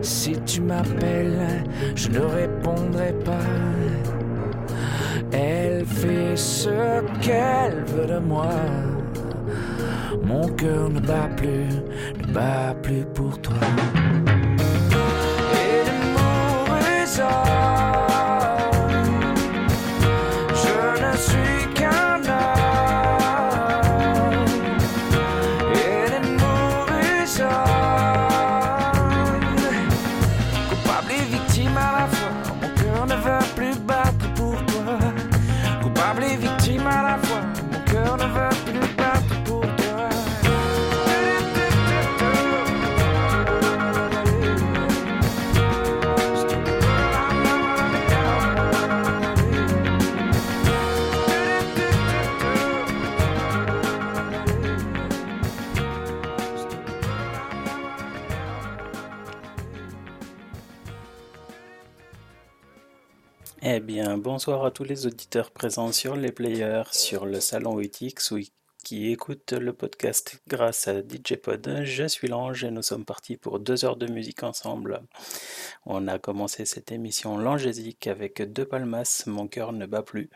Si tu m'appelles, je ne répondrai pas. Elle fait ce qu'elle veut de moi. Mon cœur ne bat plus, ne bat plus pour toi. Bonsoir à tous les auditeurs présents sur les players, sur le salon UTX qui écoutent le podcast grâce à DJ Pod. Je suis Lange et nous sommes partis pour deux heures de musique ensemble. On a commencé cette émission langésique avec deux palmas, mon cœur ne bat plus.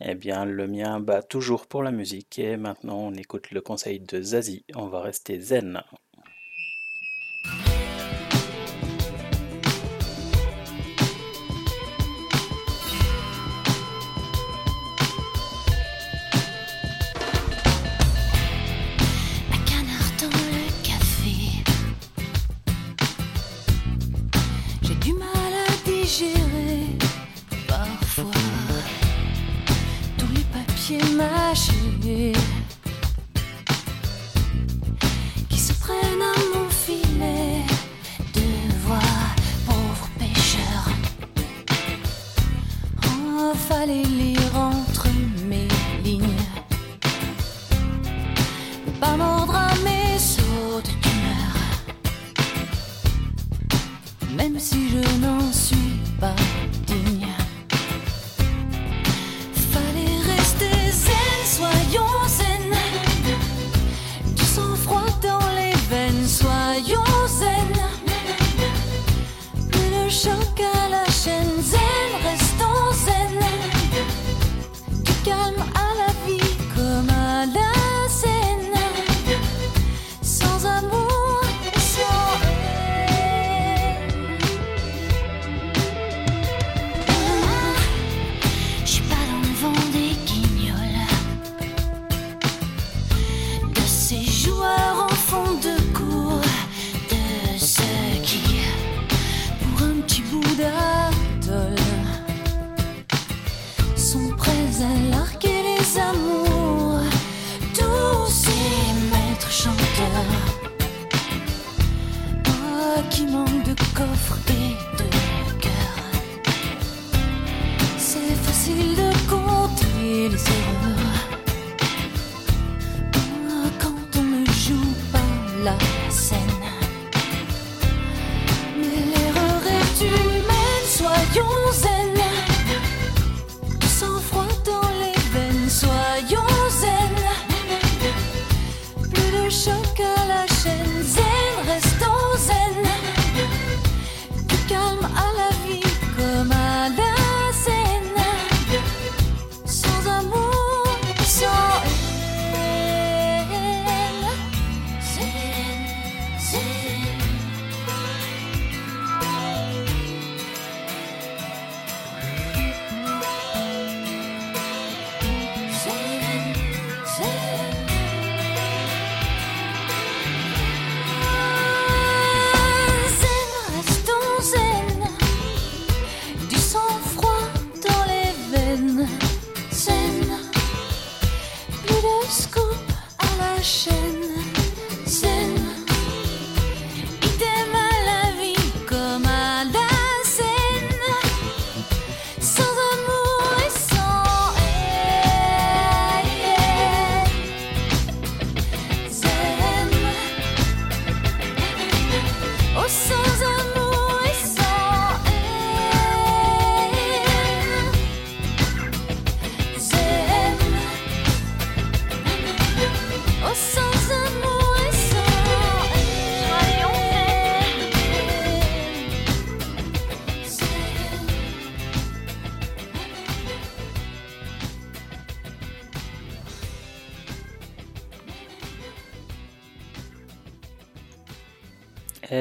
Eh bien, le mien bat toujours pour la musique et maintenant on écoute le conseil de Zazie. On va rester zen. Qui se prennent à mon filet de voix, pauvre pêcheur. Oh, fallait lire entre mes lignes pas mordre à mes sauts d'humeur. Même si je n'en suis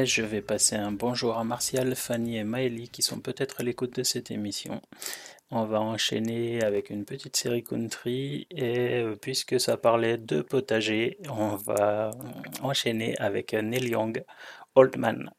Je vais passer un bonjour à Martial, Fanny et Maëlie qui sont peut-être à l'écoute de cette émission. On va enchaîner avec une petite série country et euh, puisque ça parlait de potager, on va enchaîner avec Neil Young, Old Man.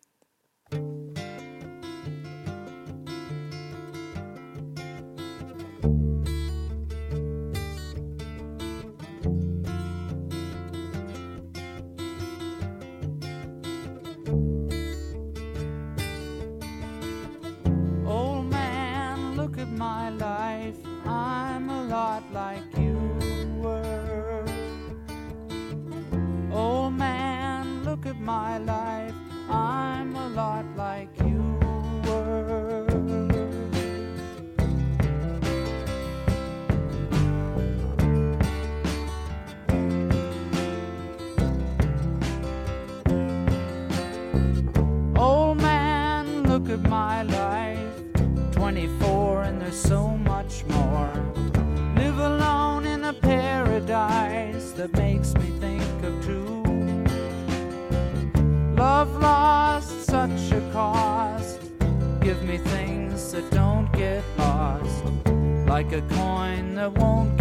Is so much more. Live alone in a paradise that makes me think of two. Love lost such a cost. Give me things that don't get lost. Like a coin that won't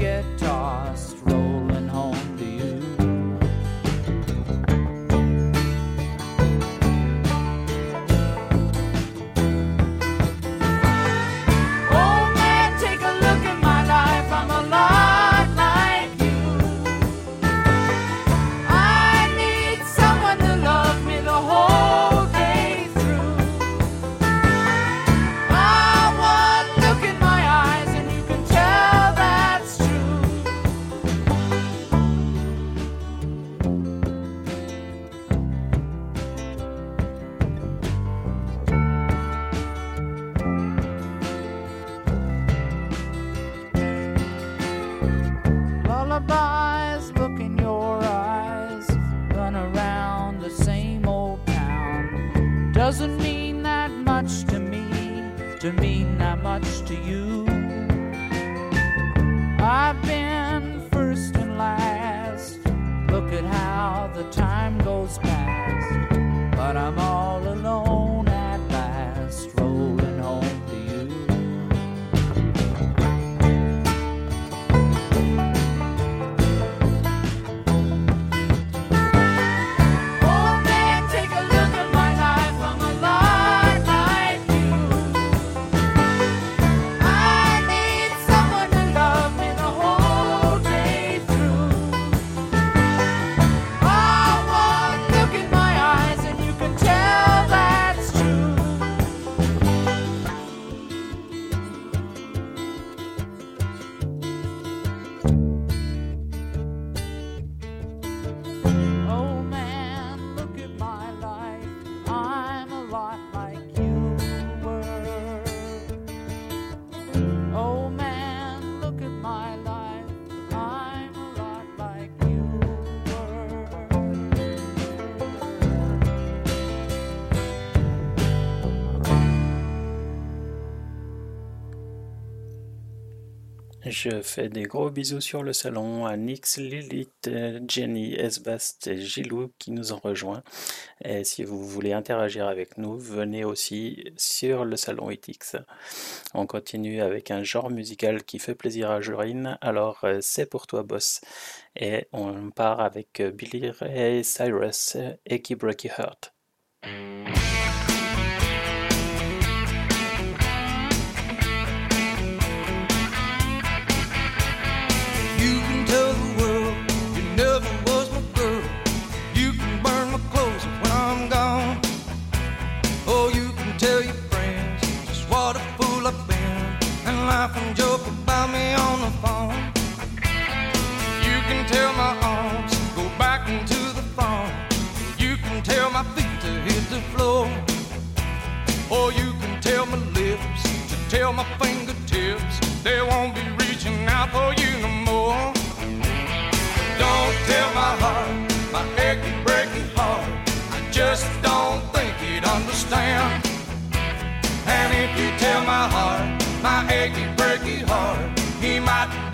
Je fais des gros bisous sur le salon à Nix, Lilith, Jenny, Esbast et Gilou qui nous ont rejoints. Et si vous voulez interagir avec nous, venez aussi sur le salon ITX. On continue avec un genre musical qui fait plaisir à Jorine. Alors, euh, c'est pour toi, boss. Et on part avec euh, Billy Ray Cyrus Keep Breaky Heart. You can tell my arms go back into the phone. You can tell my feet to hit the floor. Or you can tell my lips to tell my fingertips they won't be reaching out for you no more. Don't tell my heart, my achy, breaky heart. I just don't think he'd understand. And if you tell my heart, my achy,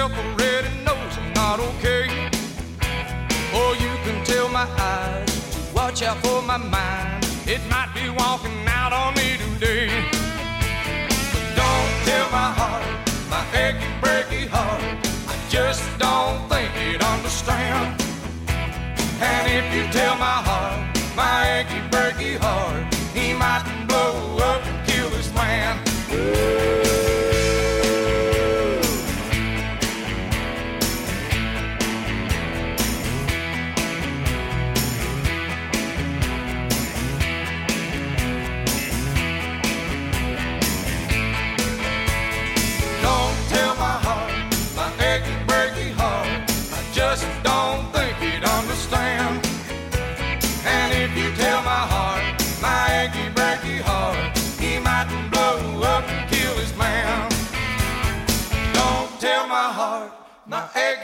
Myself already knows I'm not okay. Or you can tell my eyes to watch out for my mind. It might be walking out on me today. But don't tell my heart, my achy, breaky heart. I just don't think he'd understand. And if you tell my heart, my achy, breaky heart,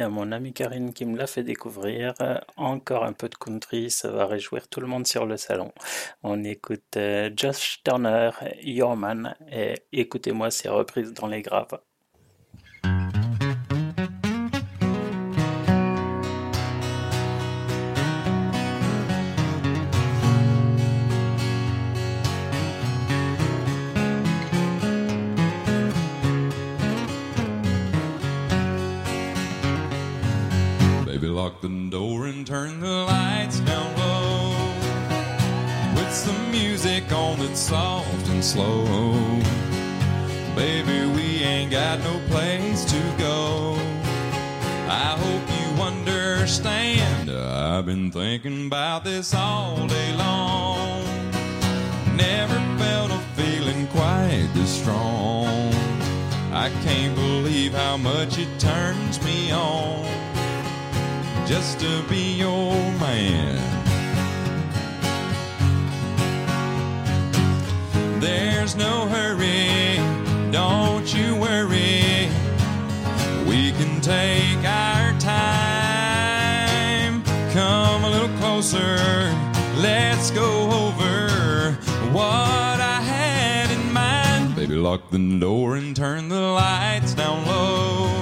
À mon amie Karine qui me l'a fait découvrir. Encore un peu de country, ça va réjouir tout le monde sur le salon. On écoute euh, Josh Turner, Your Man, et écoutez-moi ces reprises dans les graves. Lock the door and turn the lights down low. Put some music on that's soft and slow. Baby, we ain't got no place to go. I hope you understand. I've been thinking about this all day long. Never felt a feeling quite this strong. I can't believe how much it turns me on just to be your man. There's no hurry, don't you worry. We can take our time. Come a little closer, let's go over what I had in mind. Baby, lock the door and turn the lights down low.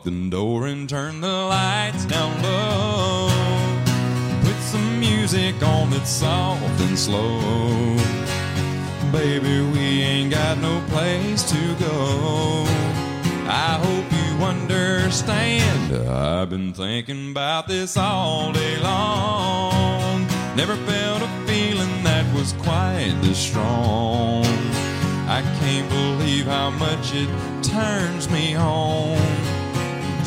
Lock the door and turn the lights down low. Put some music on that's soft and slow. Baby, we ain't got no place to go. I hope you understand. I've been thinking about this all day long. Never felt a feeling that was quite this strong. I can't believe how much it turns me on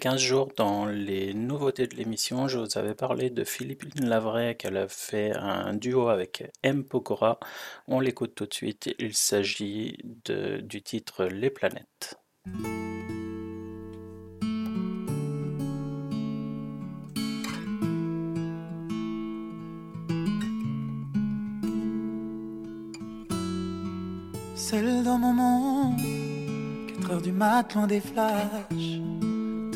15 jours, dans les nouveautés de l'émission, je vous avais parlé de Philippine Lavray, qu'elle a fait un duo avec M. Pokora. On l'écoute tout de suite. Il s'agit du titre Les planètes. Dans mon monde, 4 heures du mat, loin des flashs,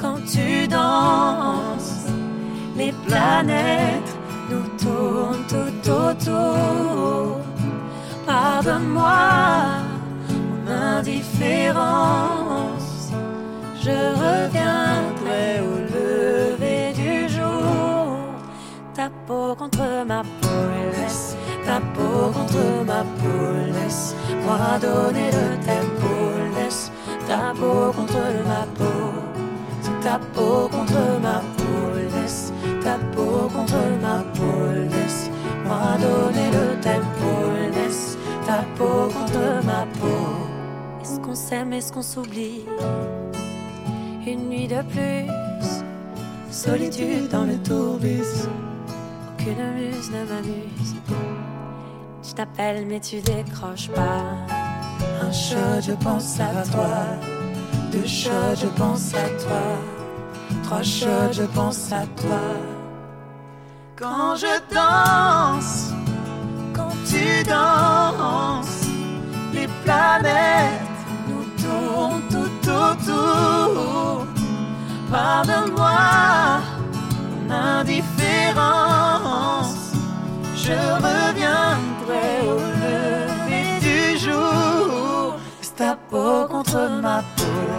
quand tu danses, les planètes nous tournent tout autour. Pardonne-moi mon indifférence. Je reviendrai au lever du jour. Ta peau contre ma peau, laisse ta peau contre ma peau, laisse-moi donner le tempo, laisse ta peau contre ma peau. Ta peau contre ma peau, laisse ta peau contre ma peau, laisse-moi donner le tempo, laisse ta peau contre ma peau. Est-ce qu'on s'aime, est-ce qu'on s'oublie? Une nuit de plus, solitude dans le tourbus, aucune muse ne m'amuse. Je t'appelle mais tu décroches pas. Un shot, je pense à toi. Deux shots, je pense à toi. Trois shots, je pense à toi. Quand je danse, quand tu danses, les planètes nous tournent tout autour. Pardonne-moi mon indifférence. Je reviendrai au lever du jour. Ta peau contre ma peau,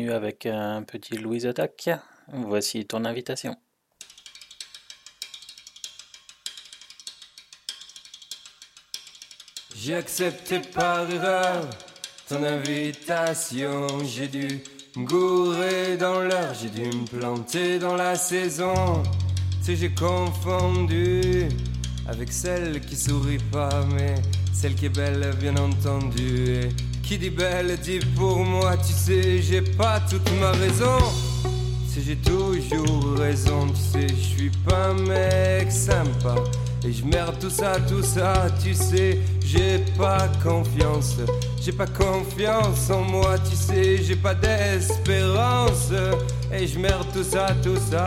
Avec un petit Louise Attaque. Voici ton invitation. J'ai accepté par erreur ton invitation. J'ai dû me gourer dans l'heure, j'ai dû me planter dans la saison. Sais, j'ai confondu avec celle qui sourit pas, mais celle qui est belle, bien entendu. Qui dit belle dit pour moi, tu sais, j'ai pas toute ma raison. Sais, j'ai toujours raison, tu sais, je suis pas un mec sympa. Et je merde tout ça, tout ça, tu sais, j'ai pas confiance. J'ai pas confiance en moi, tu sais, j'ai pas d'espérance. Et je merde tout ça, tout ça.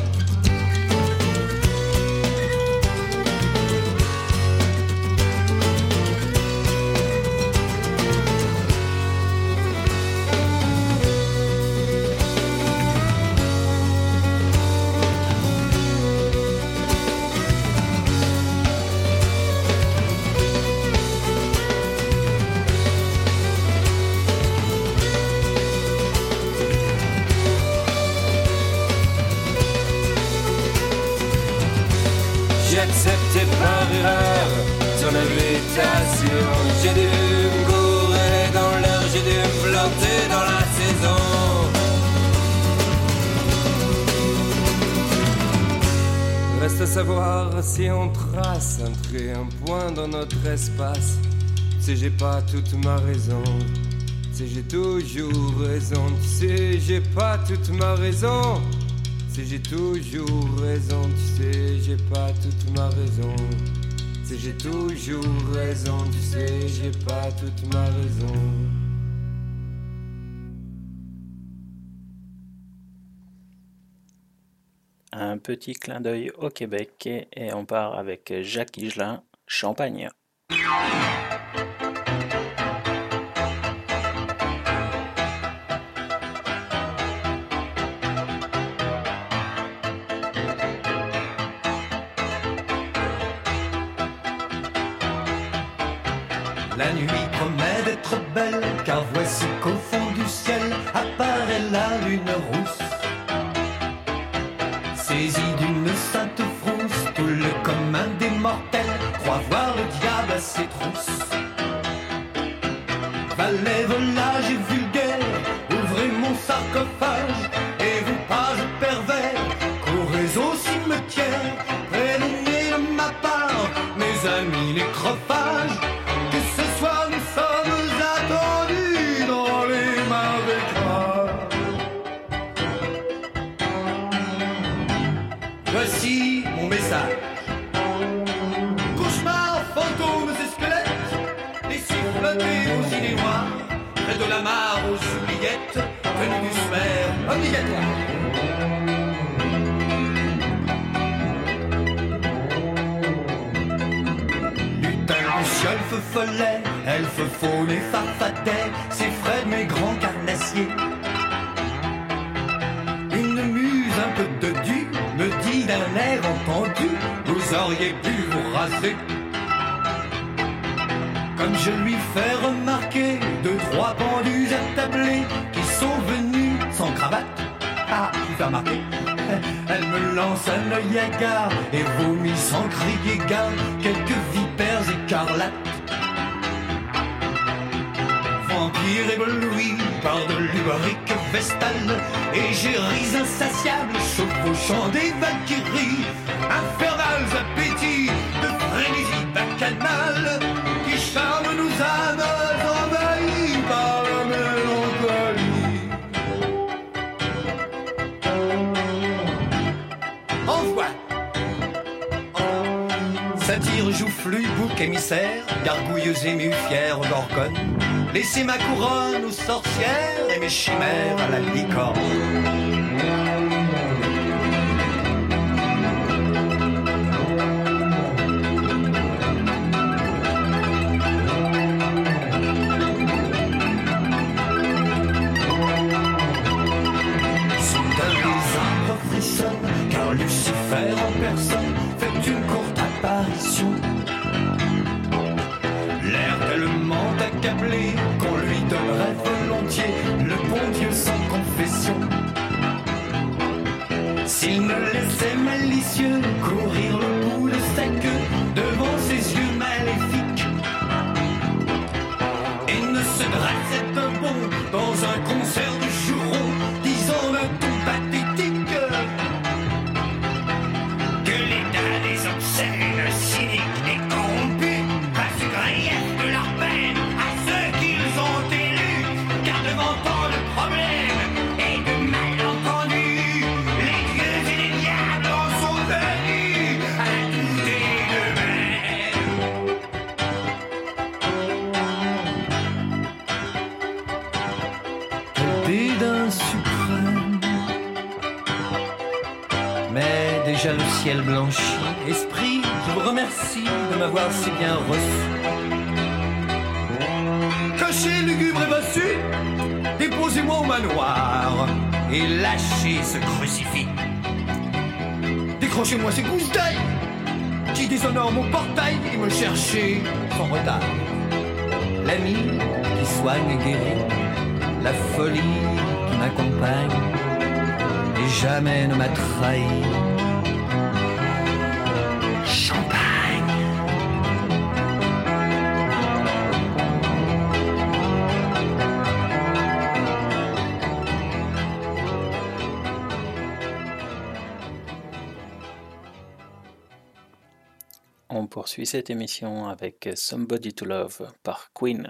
J'ai dû me dans l'heure, j'ai dû dans la saison. Reste à savoir si on trace un trait, un point dans notre espace. Si j'ai pas toute ma raison, si j'ai toujours raison, si j'ai pas toute ma raison. Si j'ai toujours raison, tu sais, j'ai pas toute ma raison j'ai toujours raison, tu sais, j'ai pas toute ma raison. Un petit clin d'œil au Québec et on part avec Jacques Higelin, Champagne. simply ciel blanchi. Esprit, je vous remercie de m'avoir si bien reçu. Cachez lugubre et bossu, déposez-moi au manoir et lâchez ce crucifix. Décrochez-moi ces couches d'ail qui déshonorent mon portail et me cherchez sans retard. L'ami qui soigne et guérit, la folie qui m'accompagne et jamais ne m'a trahi. Poursuit cette émission avec Somebody to Love par Queen.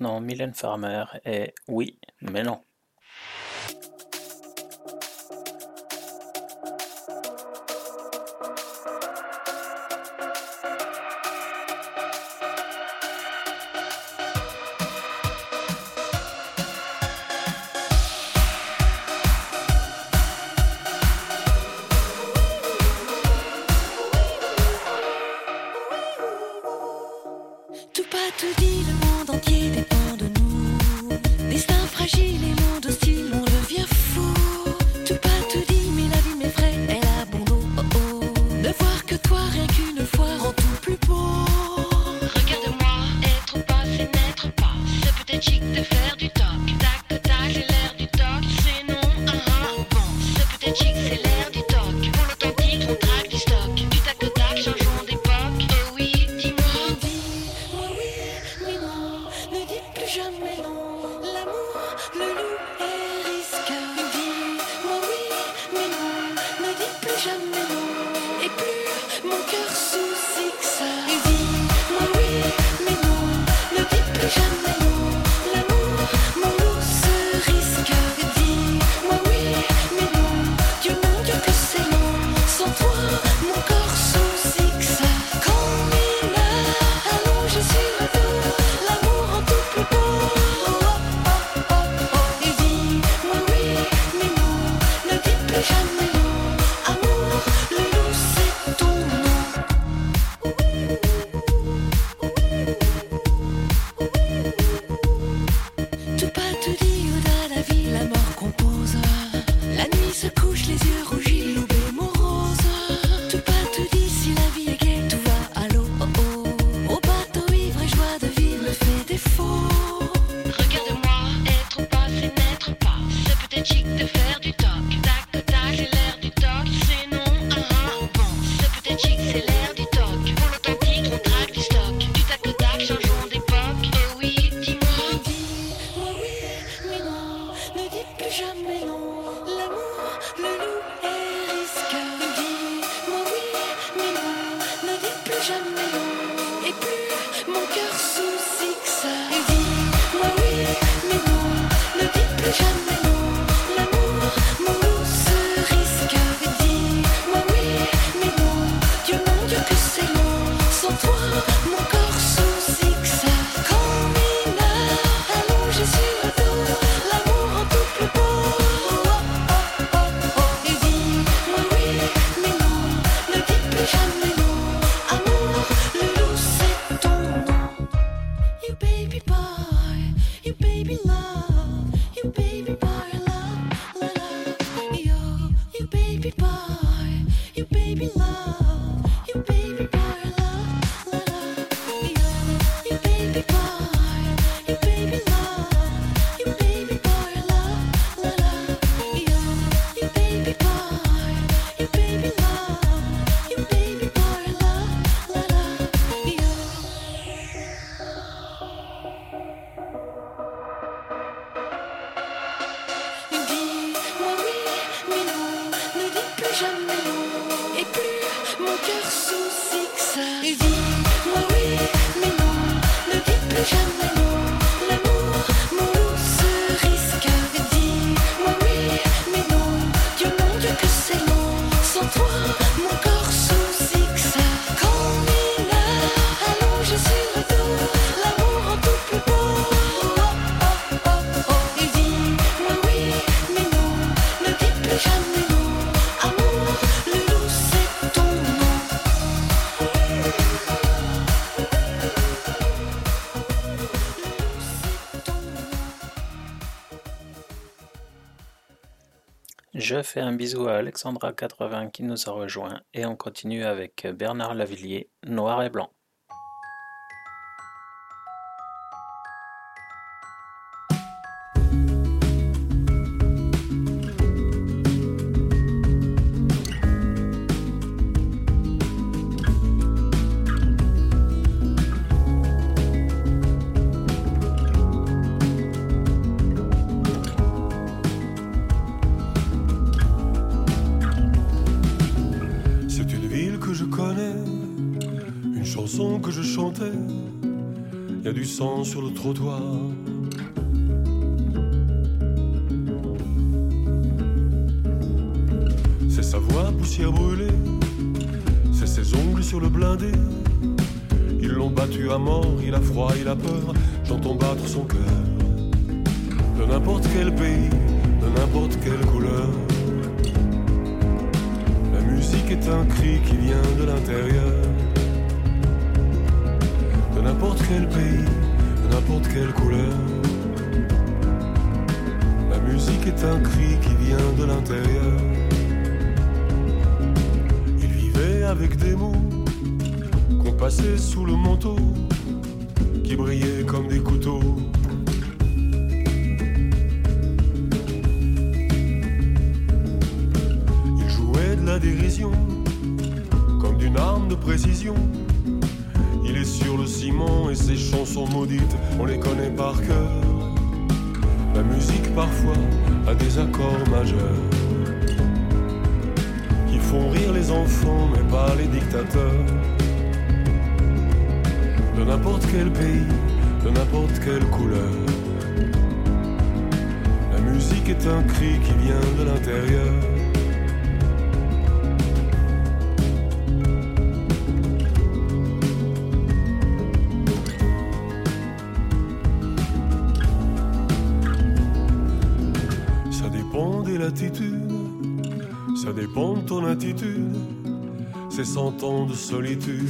maintenant Mylène Farmer et Oui, Je fais un bisou à Alexandra80 qui nous a rejoint et on continue avec Bernard Lavillier, Noir et Blanc. trottoir solitude.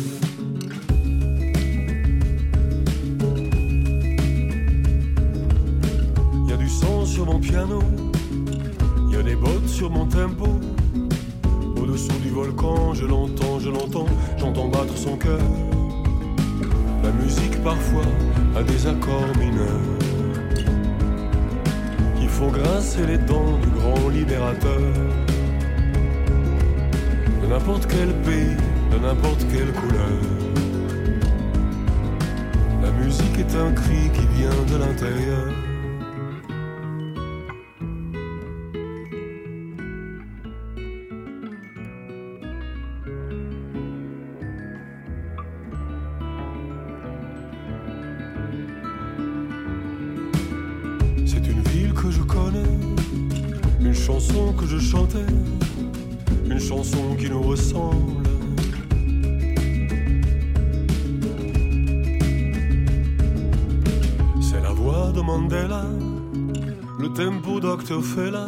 Dr. Fela.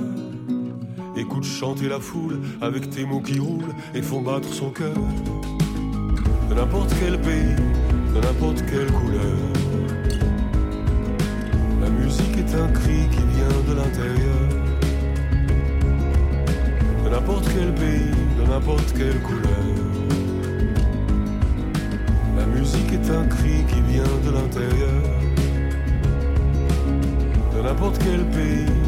Écoute chanter la foule avec tes mots qui roulent et font battre son cœur. De n'importe quel pays, de n'importe quelle couleur. La musique est un cri qui vient de l'intérieur. De n'importe quel pays, de n'importe quelle couleur. La musique est un cri qui vient de l'intérieur. De n'importe quel pays,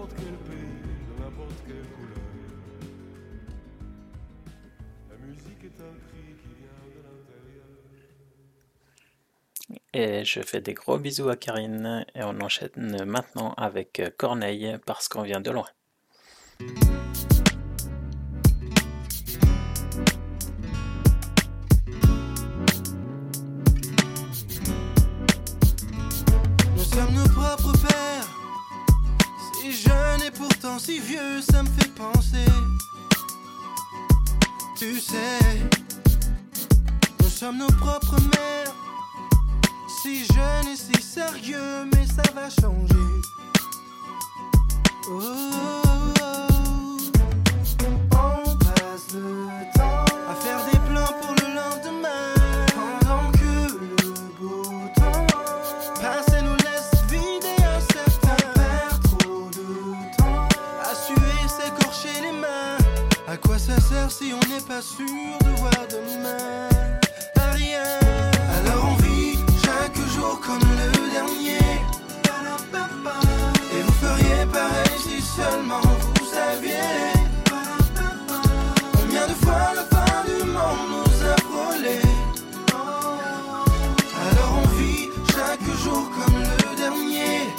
N'importe quel pays, de n'importe quelle couleur. La musique est un cri qui vient de l'intérieur. Et je fais des gros bisous à Karine et on enchaîne maintenant avec Corneille parce qu'on vient de loin. Nous sommes nos propres. Si jeune et pourtant si vieux, ça me fait penser. Tu sais, nous sommes nos propres mères. Si jeune et si sérieux, mais ça va changer. Oh, oh, oh. On passe le si on n'est pas sûr de voir demain? Rien. Alors on vit chaque jour comme le dernier. Et vous feriez pareil si seulement vous saviez. Combien de fois la fin du monde nous a frôlés. Alors on vit chaque jour comme le dernier.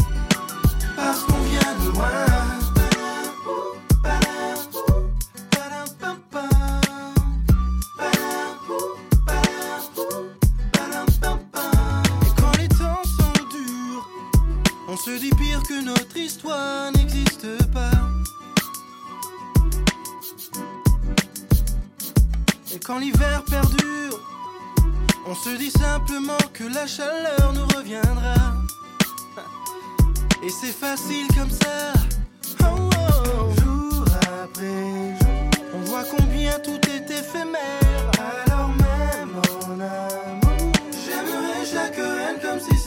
Parce qu'on vient de loin. Notre histoire n'existe pas. Et quand l'hiver perdure, on se dit simplement que la chaleur nous reviendra. Et c'est facile comme ça. Oh, oh. Jour après jour, on voit combien tout est éphémère. Alors même en amour, j'aimerais chaque reine comme si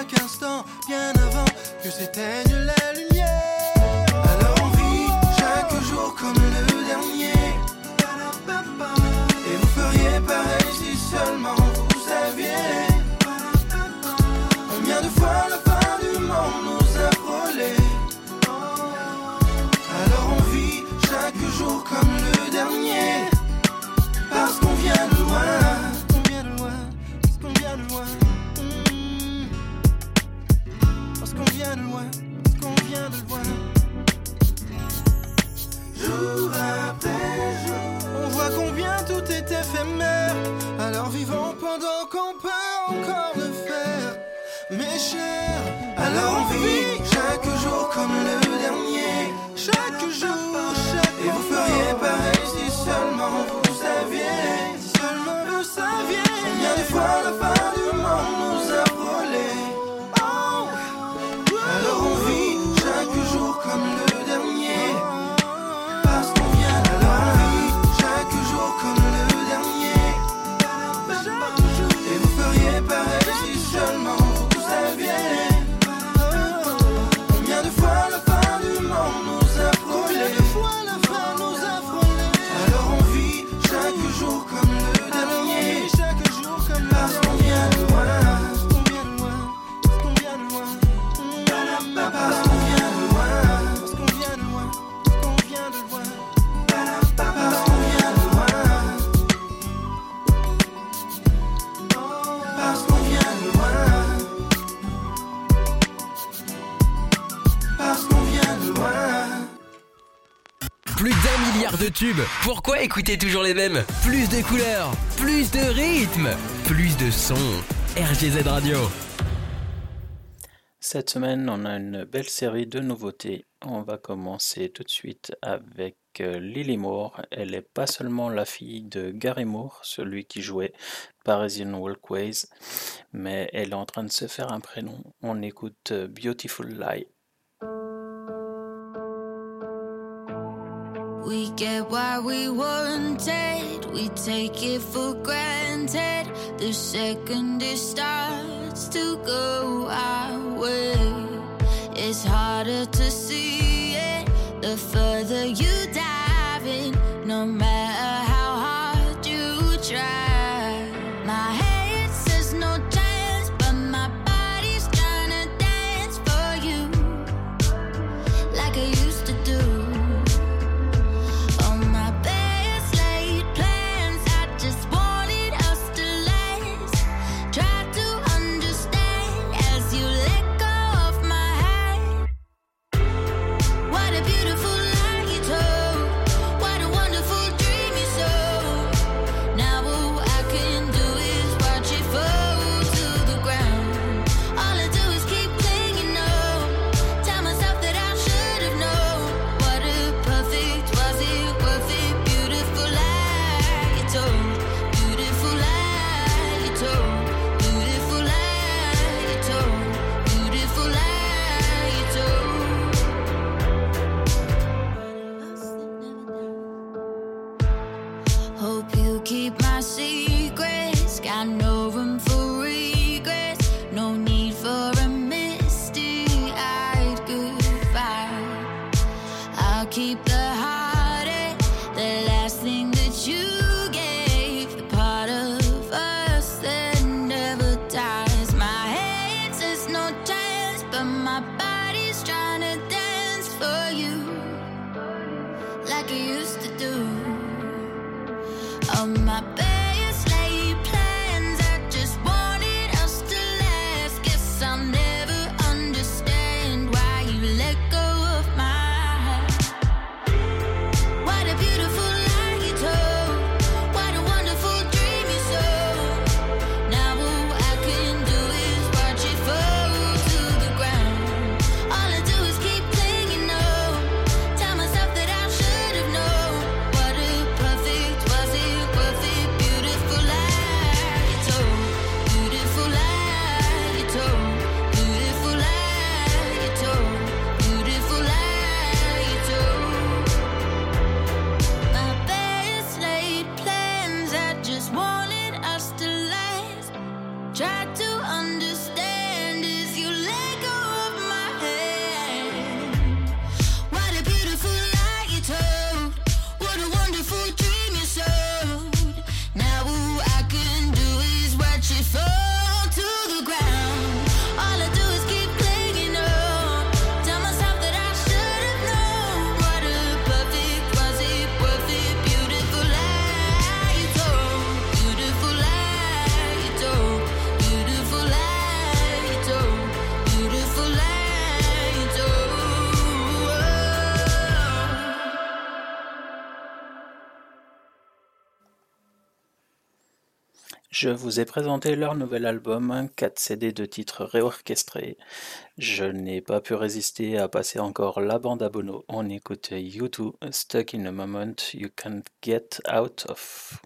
chaque instant, bien avant que s'éteigne la lumière. Alors on vit chaque jour comme le dernier. Et vous feriez pareil si seulement vous saviez combien de fois la fin du monde nous a frôlé. Alors on vit chaque jour comme le dernier, parce qu'on vient de loin. de loin, qu'on vient de loin. Jour après jour, on voit combien tout est éphémère. Alors vivons pendant qu'on peut encore le faire, mes chers. Alors on vit chaque jour comme le Pourquoi écouter toujours les mêmes? Plus de couleurs, plus de rythme, plus de sons. RGZ Radio. Cette semaine, on a une belle série de nouveautés. On va commencer tout de suite avec euh, Lily Moore. Elle n'est pas seulement la fille de Gary Moore, celui qui jouait Parisian Walkways, mais elle est en train de se faire un prénom. On écoute euh, Beautiful Lie. We get what we wanted, we take it for granted. The second it starts to go our way, it's harder to see it the further you dive in, no matter. Je vous ai présenté leur nouvel album, 4 CD de titres réorchestrés. Je n'ai pas pu résister à passer encore la bande à Bono. On écoute U2, Stuck in a Moment You Can't Get Out of.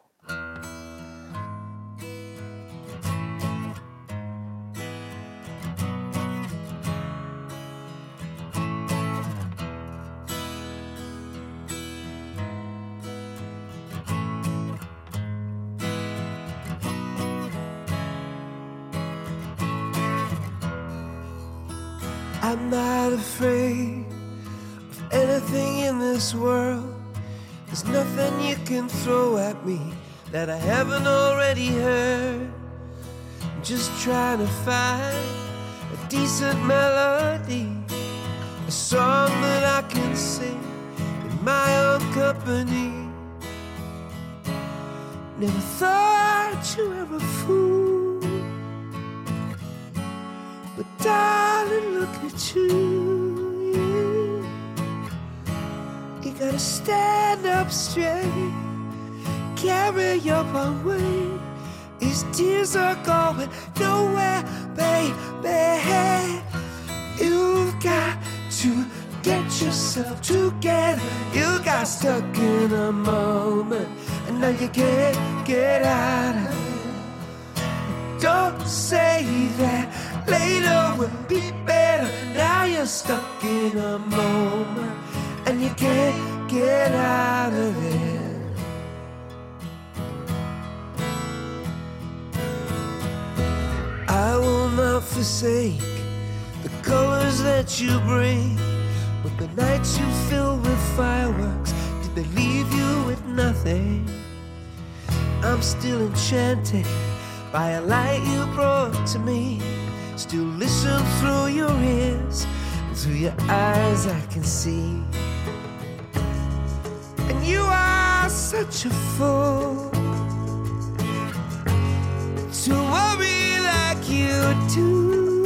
I'm not afraid of anything in this world. There's nothing you can throw at me that I haven't already heard. I'm just trying to find a decent melody, a song that I can sing in my own company. Never thought you ever fool. Darling, look at you. You, gotta stand up straight. Carry your own weight. These tears are going nowhere, baby. You've got to get yourself together. You got stuck in a moment, and now you can't get out of it. Don't say that later will be better. Now you're stuck in a moment and you can't get out of it. I will not forsake the colors that you bring. But the nights you fill with fireworks, did they leave you with nothing? I'm still enchanted by a light you brought to me. Still listen through your ears and through your eyes I can see. And you are such a fool to worry like you do.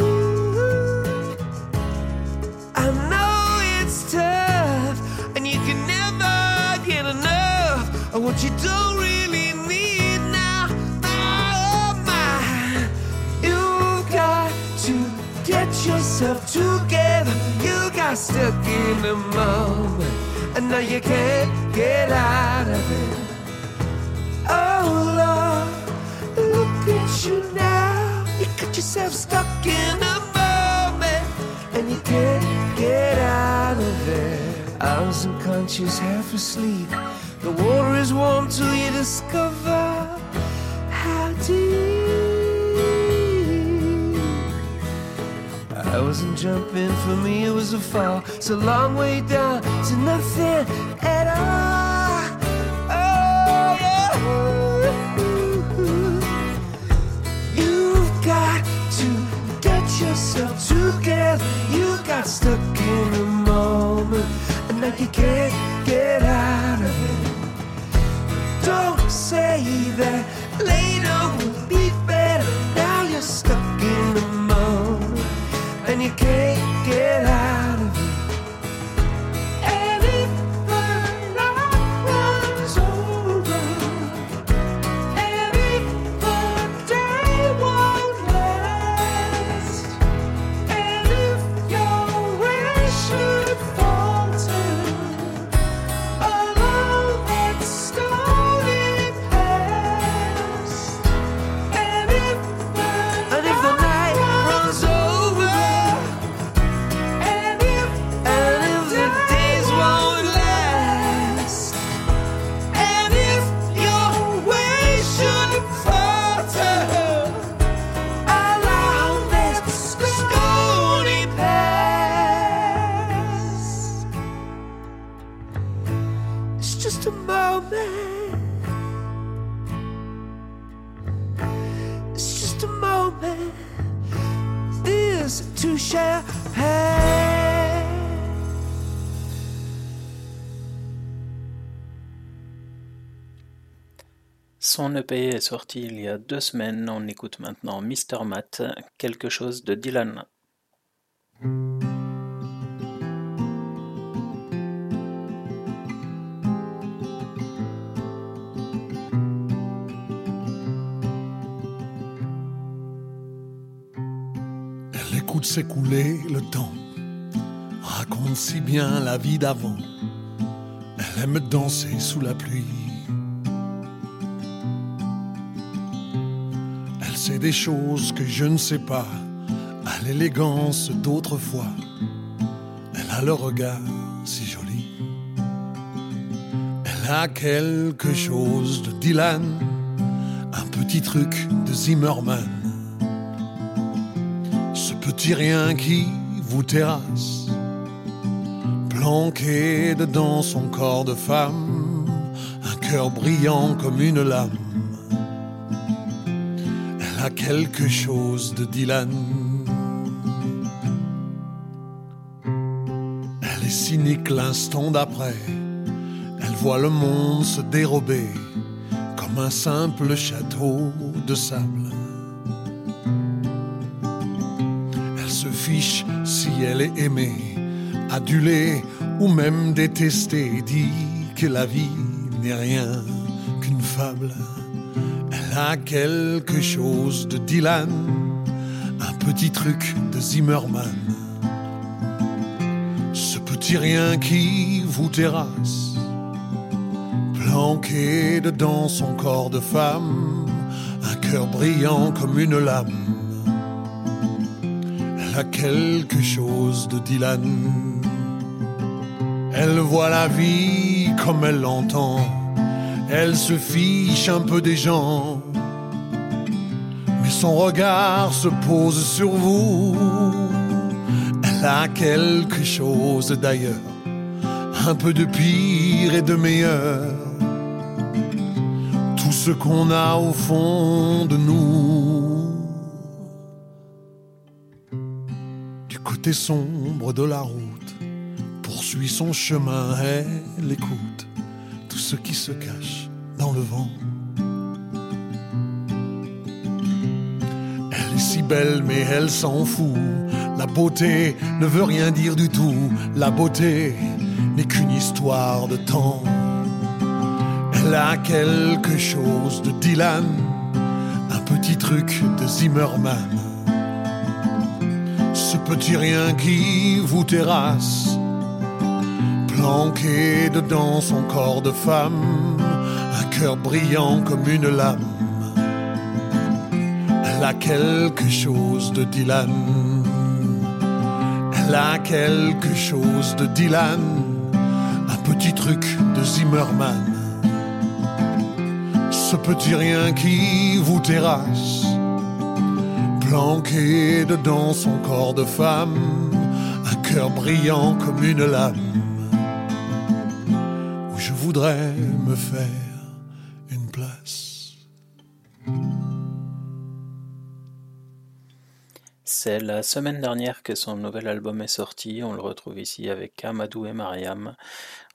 I know it's tough and you can never get enough of what you don't yourself together. You got stuck in a moment, and now you can't get out of it. Oh Lord, look at you now. You got yourself stuck in a moment, and you can't get out of it. Hours unconscious, half asleep. The water is warm till you discover wasn't jumping for me, it was a fall. It's a long way down to nothing at all. Oh, yeah. You've got to get yourself together. You got stuck in a moment, and now you can't get out of it. Don't say that later and you can't Son EP est sorti il y a deux semaines. On écoute maintenant Mr. Matt, quelque chose de Dylan. Elle écoute s'écouler le temps, raconte si bien la vie d'avant. Elle aime danser sous la pluie Sait des choses que je ne sais pas, à l'élégance d'autrefois. Elle a le regard si joli. Elle a quelque chose de Dylan, un petit truc de Zimmerman. Ce petit rien qui vous terrasse, planqué dedans son corps de femme, un cœur brillant comme une lame. Elle a quelque chose de Dylan. Elle est cynique l'instant d'après. Elle voit le monde se dérober comme un simple château de sable. Elle se fiche si elle est aimée, adulée ou même détestée, dit que la vie n'est rien qu'une fable. A quelque chose de Dylan, un petit truc de Zimmerman. Ce petit rien qui vous terrasse, planqué dedans son corps de femme, un cœur brillant comme une lame. Elle a quelque chose de Dylan. Elle voit la vie comme elle l'entend. Elle se fiche un peu des gens. Son regard se pose sur vous. Elle a quelque chose d'ailleurs. Un peu de pire et de meilleur. Tout ce qu'on a au fond de nous. Du côté sombre de la route, poursuit son chemin, elle écoute tout ce qui se cache dans le vent. Si belle, mais elle s'en fout. La beauté ne veut rien dire du tout. La beauté n'est qu'une histoire de temps. Elle a quelque chose de Dylan, un petit truc de Zimmerman. Ce petit rien qui vous terrasse, planqué dedans son corps de femme, un cœur brillant comme une lame. A quelque chose de Dylan. Elle a quelque chose de Dylan, un petit truc de Zimmerman. Ce petit rien qui vous terrasse, planqué dedans son corps de femme, un cœur brillant comme une lame, où je voudrais me faire C'est la semaine dernière que son nouvel album est sorti. On le retrouve ici avec Amadou et Mariam.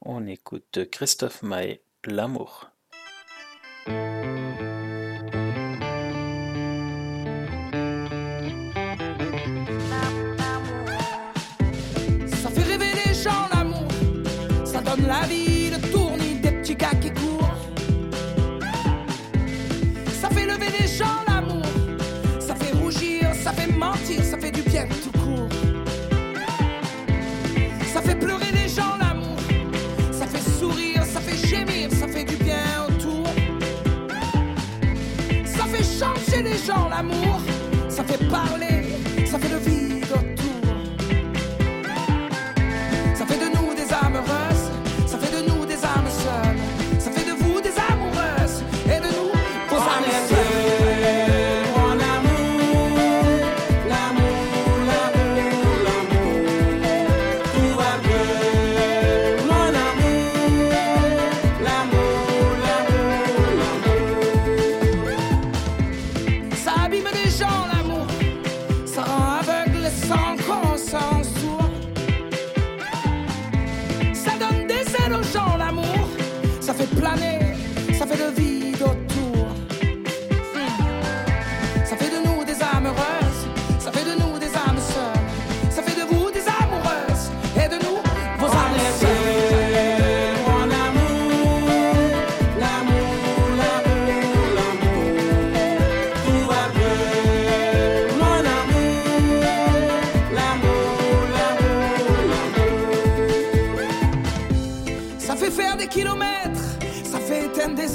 On écoute Christophe Maé, L'amour. Ça fait rêver les gens l'amour, ça donne la vie, les gens l'amour, ça fait parler, ça fait le vide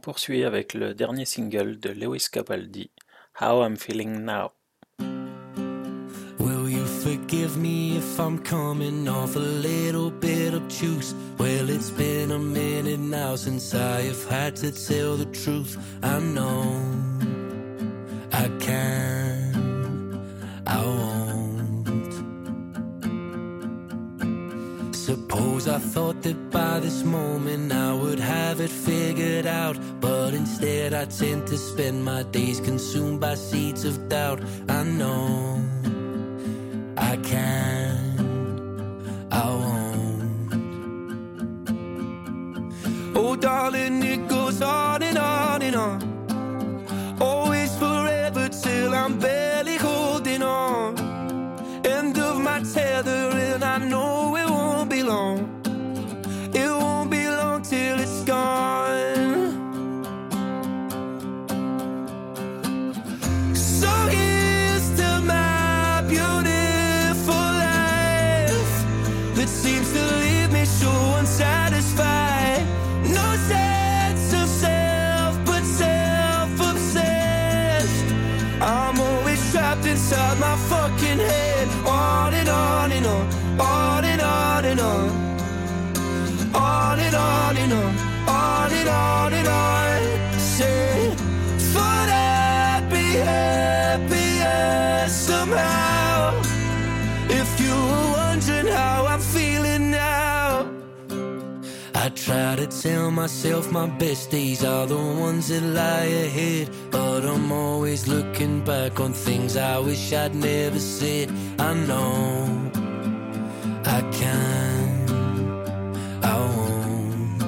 Poursuit avec le dernier single de Lewis Capaldi, How I'm Feeling Now. Will you forgive me if I'm coming off a little bit obtuse? Well, it's been a minute now since I have had to tell the truth. I know I can, Suppose I thought that by this moment I would have it figured out. But instead, I tend to spend my days consumed by seeds of doubt. I know I can, I won't. Oh, darling, it goes on and on and on. Always forever till I'm barely holding on. End of my tether, try to tell myself my best days are the ones that lie ahead. But I'm always looking back on things I wish I'd never said. I know I can, I won't.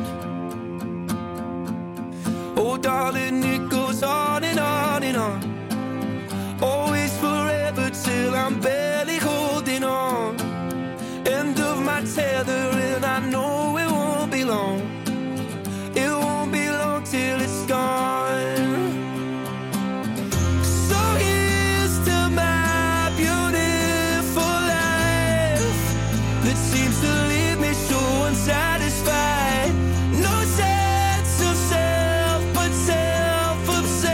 Oh, darling, it goes on and on and on. Always forever till I'm barely holding on. End of my tether, and I know it long. It won't be long till it's gone. So here's to my beautiful life that seems to leave me so unsatisfied. No sense of self, but self-obsessed.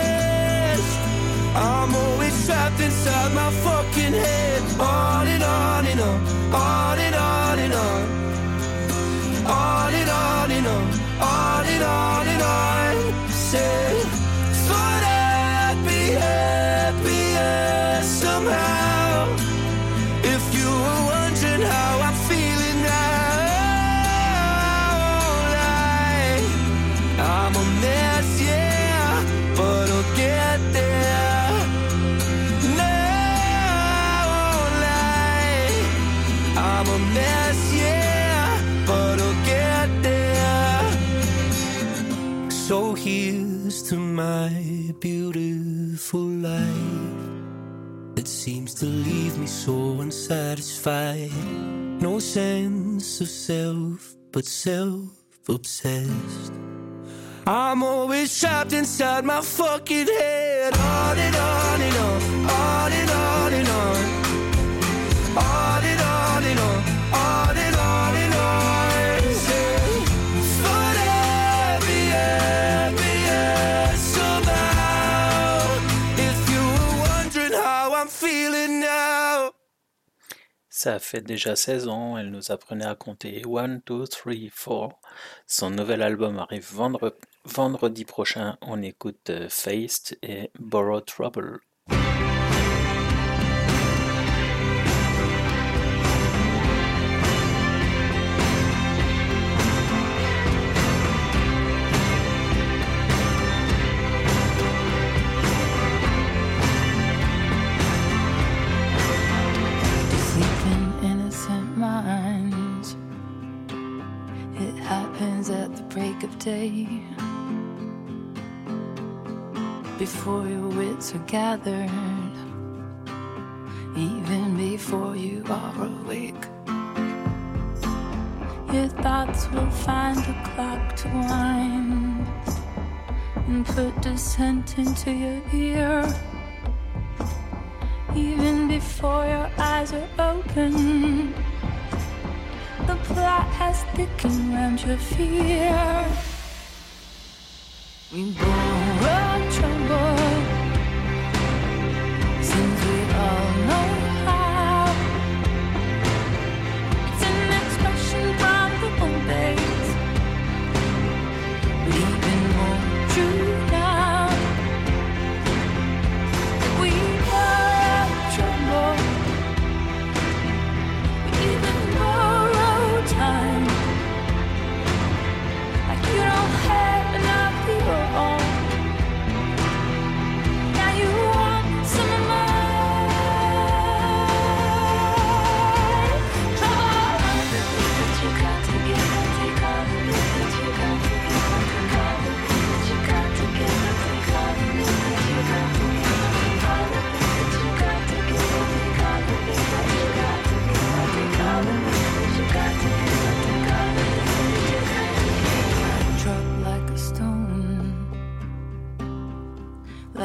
I'm always trapped inside my fucking head. On and on and on, on on, and on and on. Beautiful life that seems to leave me so unsatisfied. No sense of self, but self obsessed. I'm always trapped inside my fucking head. On and on and on, on and on and on. On and on and on, on and on and on. Say, thought Ça fait déjà 16 ans, elle nous apprenait à compter 1, 2, 3, 4. Son nouvel album arrive vendre- vendredi prochain. On écoute euh, Faced et Borrow Trouble. Day. Before your wits are gathered, even before you are awake. Your thoughts will find a clock to wind and put dissent into your ear. Even before your eyes are open, the plot has thickened around your fear rainbow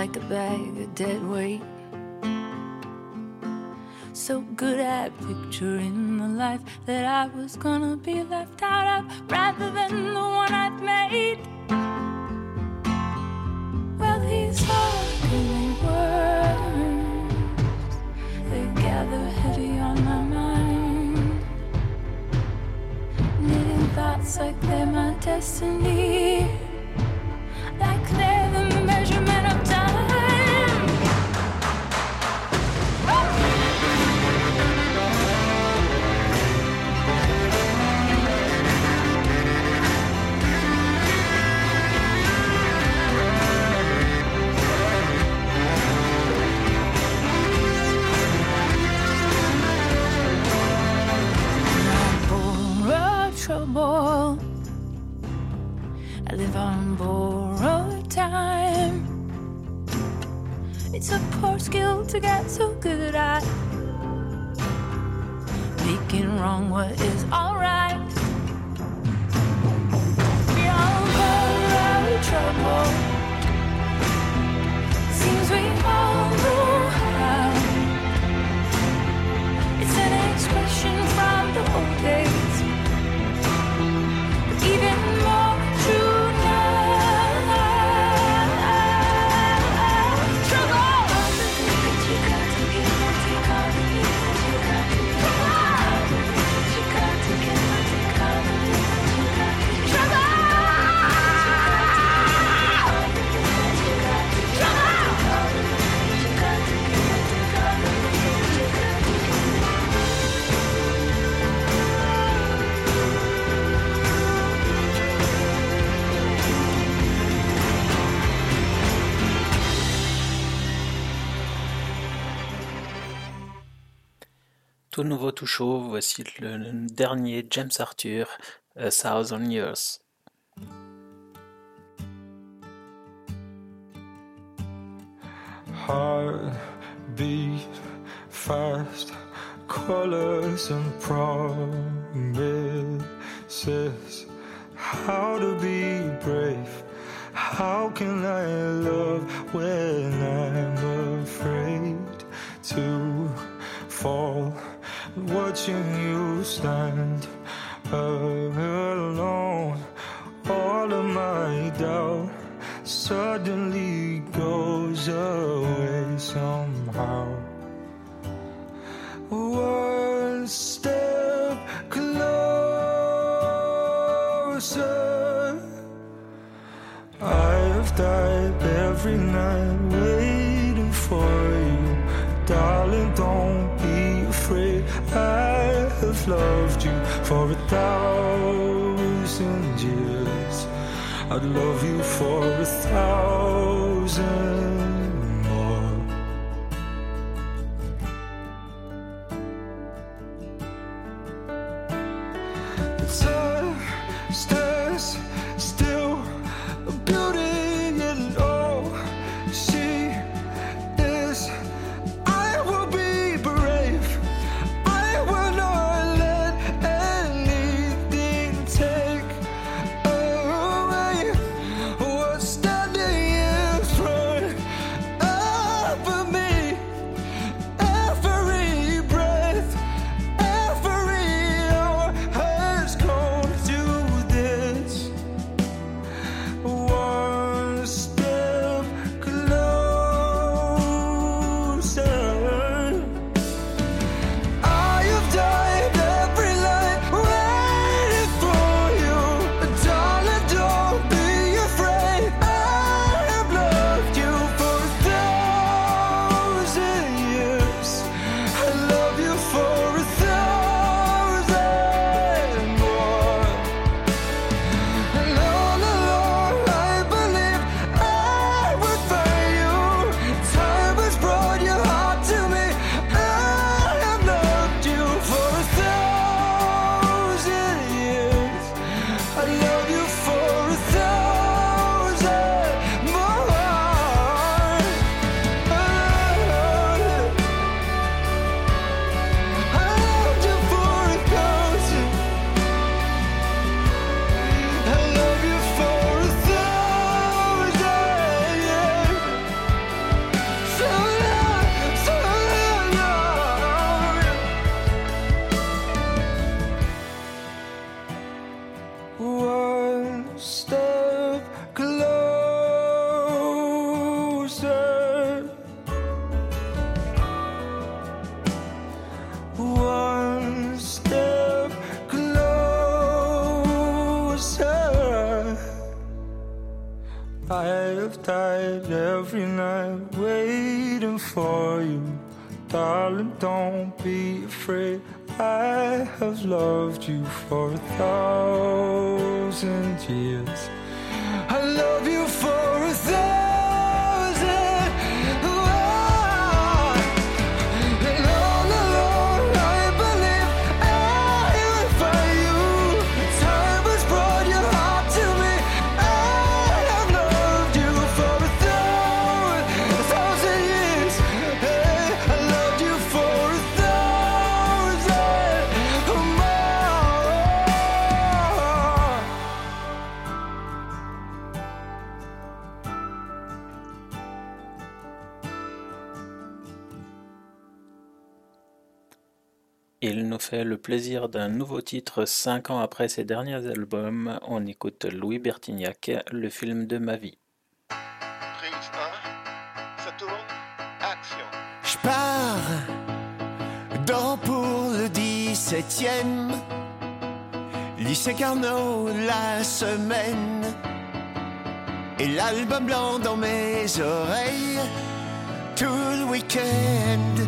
like a bag of dead weight. So good at picturing the life that I was gonna be left out of rather than the one I'd made. Well, these ugly words, they gather heavy on my mind. Knitting thoughts like they're my destiny, like they're the measurement of Tout nouveau, tout chaud, voici le, dernier James Arthur, A Thousand Years. Heart beat fast, colors and promises. How to be brave? How can I love when I'm afraid to fall? watching you stand alone. All of my doubt suddenly goes away somehow. One step closer. I've died every night. I have loved you for a thousand years. I'd love you for a thousand plaisir d'un nouveau titre cinq ans après ses derniers albums. On écoute Louis Bertignac, le film de ma vie. Prise 1, ça tourne, action. Je pars dans pour le 17e lycée Carnot la semaine et l'album blanc dans mes oreilles tout le week-end.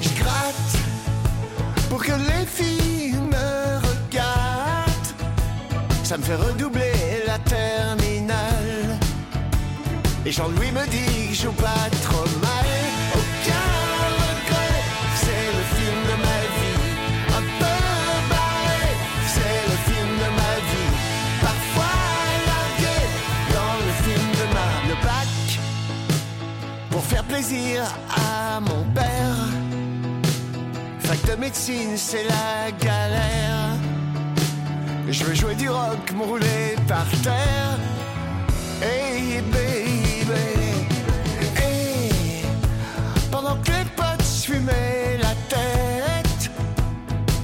Je gratte pour que les filles me regardent. Ça me fait redoubler la terminale. Et Jean-Louis me dit que je joue pas trop mal. Aucun regret, c'est le film de ma vie. Un peu barré, c'est le film de ma vie. Parfois largué dans le film de ma le bac. Pour faire plaisir à mon père. De médecine, c'est la galère. Je veux jouer du rock, me rouler par terre. Hey baby, hey. Pendant que les potes fumaient la tête,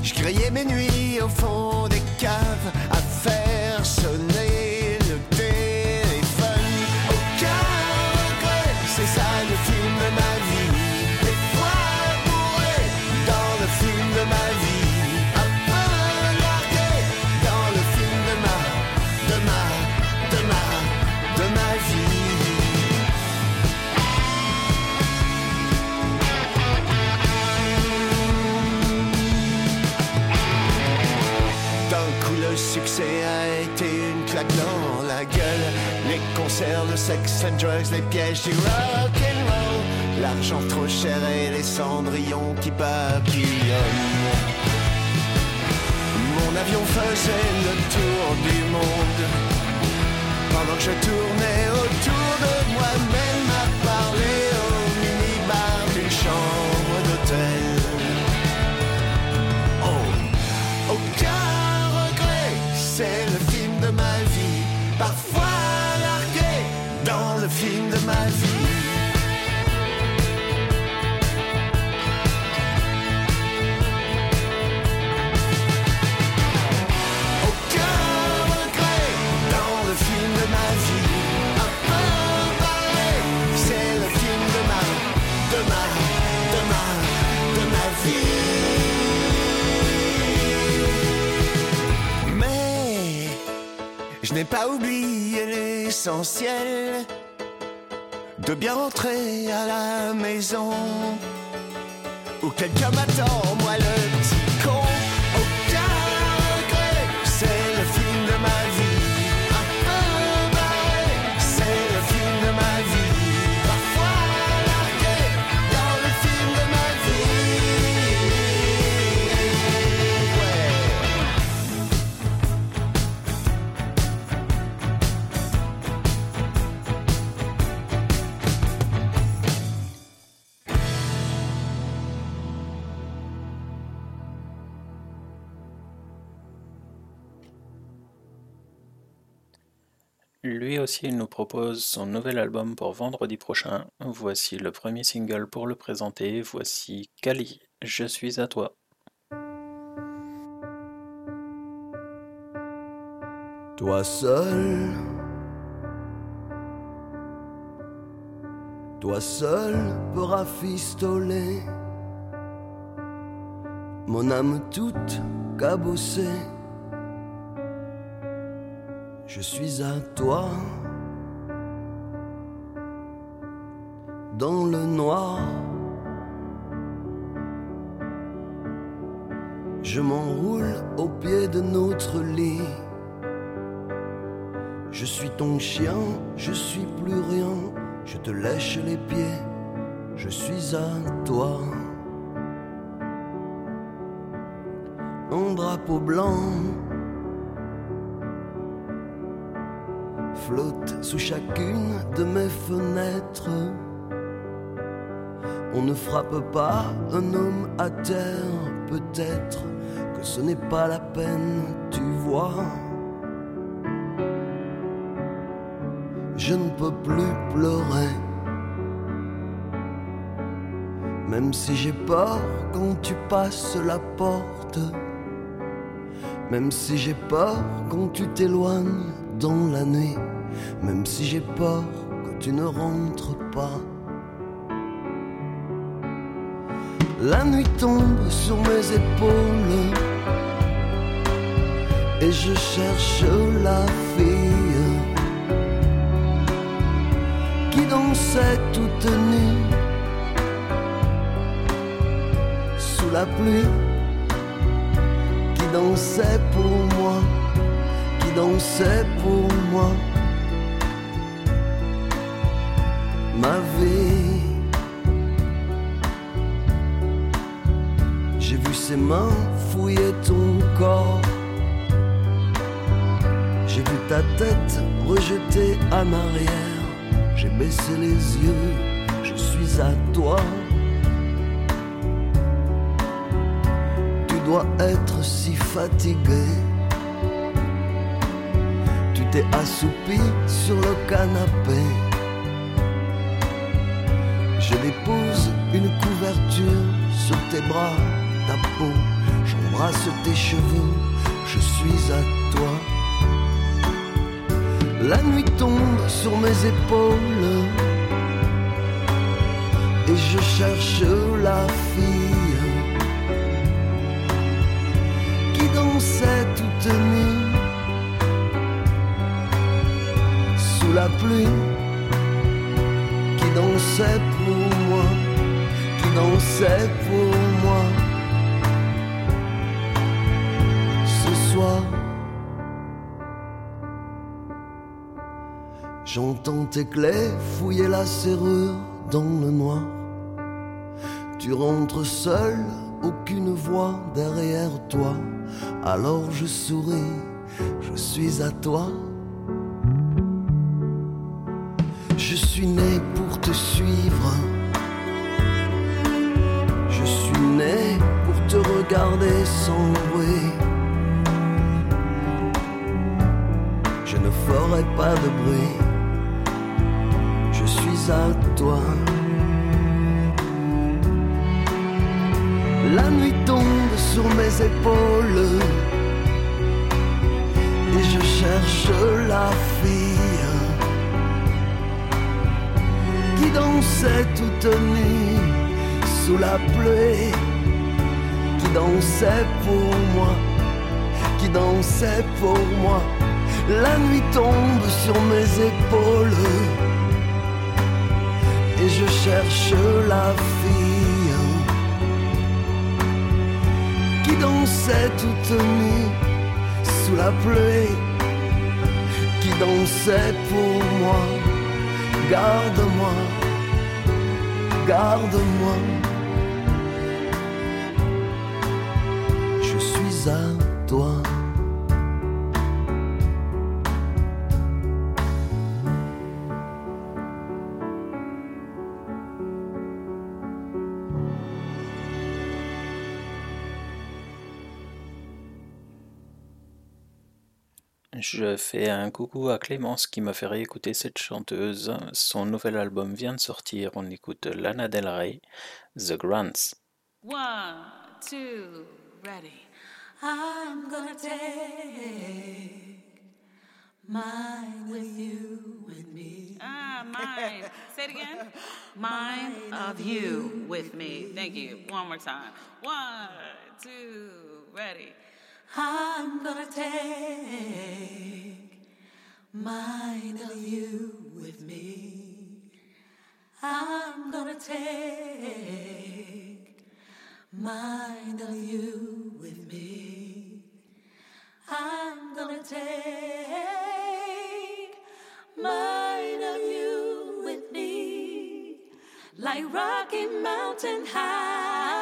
je grillais mes nuits au fond des caves à faire sonner concerts, le sex and drugs, les pièges du rock and roll. L'argent trop cher et les cendrillons qui papillonnent. Mon avion faisait le tour du monde. Pendant que je tournais autour de moi-même à parler au minibar d'une chambre n'ai pas oublié l'essentiel de bien rentrer à la maison. Où quelqu'un m'attend, moi le Lui aussi, il nous propose son nouvel album pour vendredi prochain. Voici le premier single pour le présenter. Voici Kali, Je suis à toi. Toi seul, toi seul peux rafistoler mon âme toute cabossée. Je suis à toi dans le noir. Je m'enroule au pied de notre lit. Je suis ton chien, je suis plus rien. Je te lèche les pieds, je suis à toi. Un drapeau blanc flotte sous chacune de mes fenêtres. On ne frappe pas un homme à terre, peut-être que ce n'est pas la peine, tu vois. Je ne peux plus pleurer. Même si j'ai peur quand tu passes la porte. Même si j'ai peur quand tu t'éloignes dans la nuit. Même si j'ai peur que tu ne rentres pas. La nuit tombe sur mes épaules. Et je cherche la fille qui dansait toute nue sous la pluie, qui dansait pour moi, qui dansait pour moi, ma vie. J'ai vu ses mains fouiller ton corps. J'ai vu ta tête rejetée en arrière. J'ai baissé les yeux, je suis à toi. Tu dois être si fatigué. T'es assoupi sur le canapé. Je dépose une couverture sur tes bras, ta peau. J'embrasse tes cheveux, je suis à toi. La nuit tombe sur mes épaules et je cherche la fille qui dansait toute nue la pluie, qui dansait pour moi, qui dansait pour moi ce soir. J'entends tes clés fouiller la serrure dans le noir. Tu rentres seul, aucune voix derrière toi. Alors je souris, je suis à toi. Suis né pour te suivre. Je suis né pour te regarder sans bruit. Je ne ferai pas de bruit. Je suis à toi. La nuit tombe sur mes épaules et je cherche la fille dansait toute nue sous la pluie, qui dansait pour moi, qui dansait pour moi. La nuit tombe sur mes épaules et je cherche la fille qui dansait toute nue sous la pluie, qui dansait pour moi. Garde-moi, garde-moi. Fais un coucou à Clémence qui m'a fait réécouter cette chanteuse. Son nouvel album vient de sortir. On écoute Lana Del Rey, The Grants. One, two, ready. I'm gonna take mine with you, with me. Ah, mine. Say it again. Mine of you with me. Thank you. One more time. One, two, ready. I'm gonna take mine of you with me. I'm gonna take mine of you with me. I'm gonna take mine of you with me. Like Rocky Mountain High,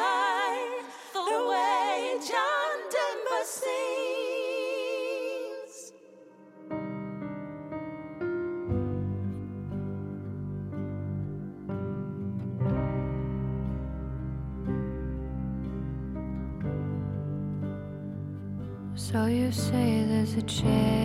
there's a chance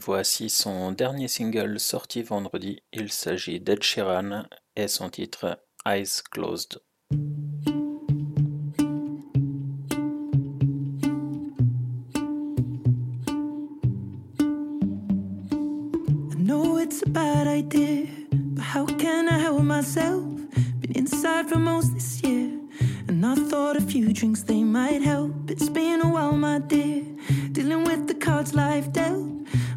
Voici son dernier single sorti vendredi. Il s'agit d'Ed Sheeran et son titre Eyes Closed. I know it's a bad idea, but how can I help myself? Been inside for most this year, and I thought a few drinks they might help. It's been a while, my dear, dealing with the cards life dealt.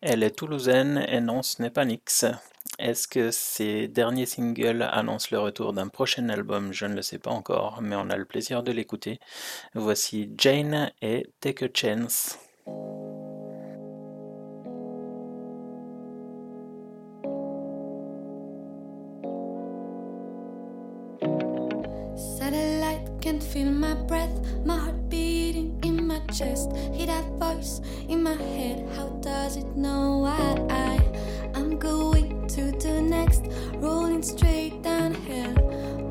Elle est toulousaine et non, ce n'est pas Nix. Est-ce que ces derniers singles annoncent le retour d'un prochain album? Je ne le sais pas encore, mais on a le plaisir de l'écouter. Voici Jane et Take a Chance. Voice in my head. How does it know what I am going to do next? Rolling straight downhill,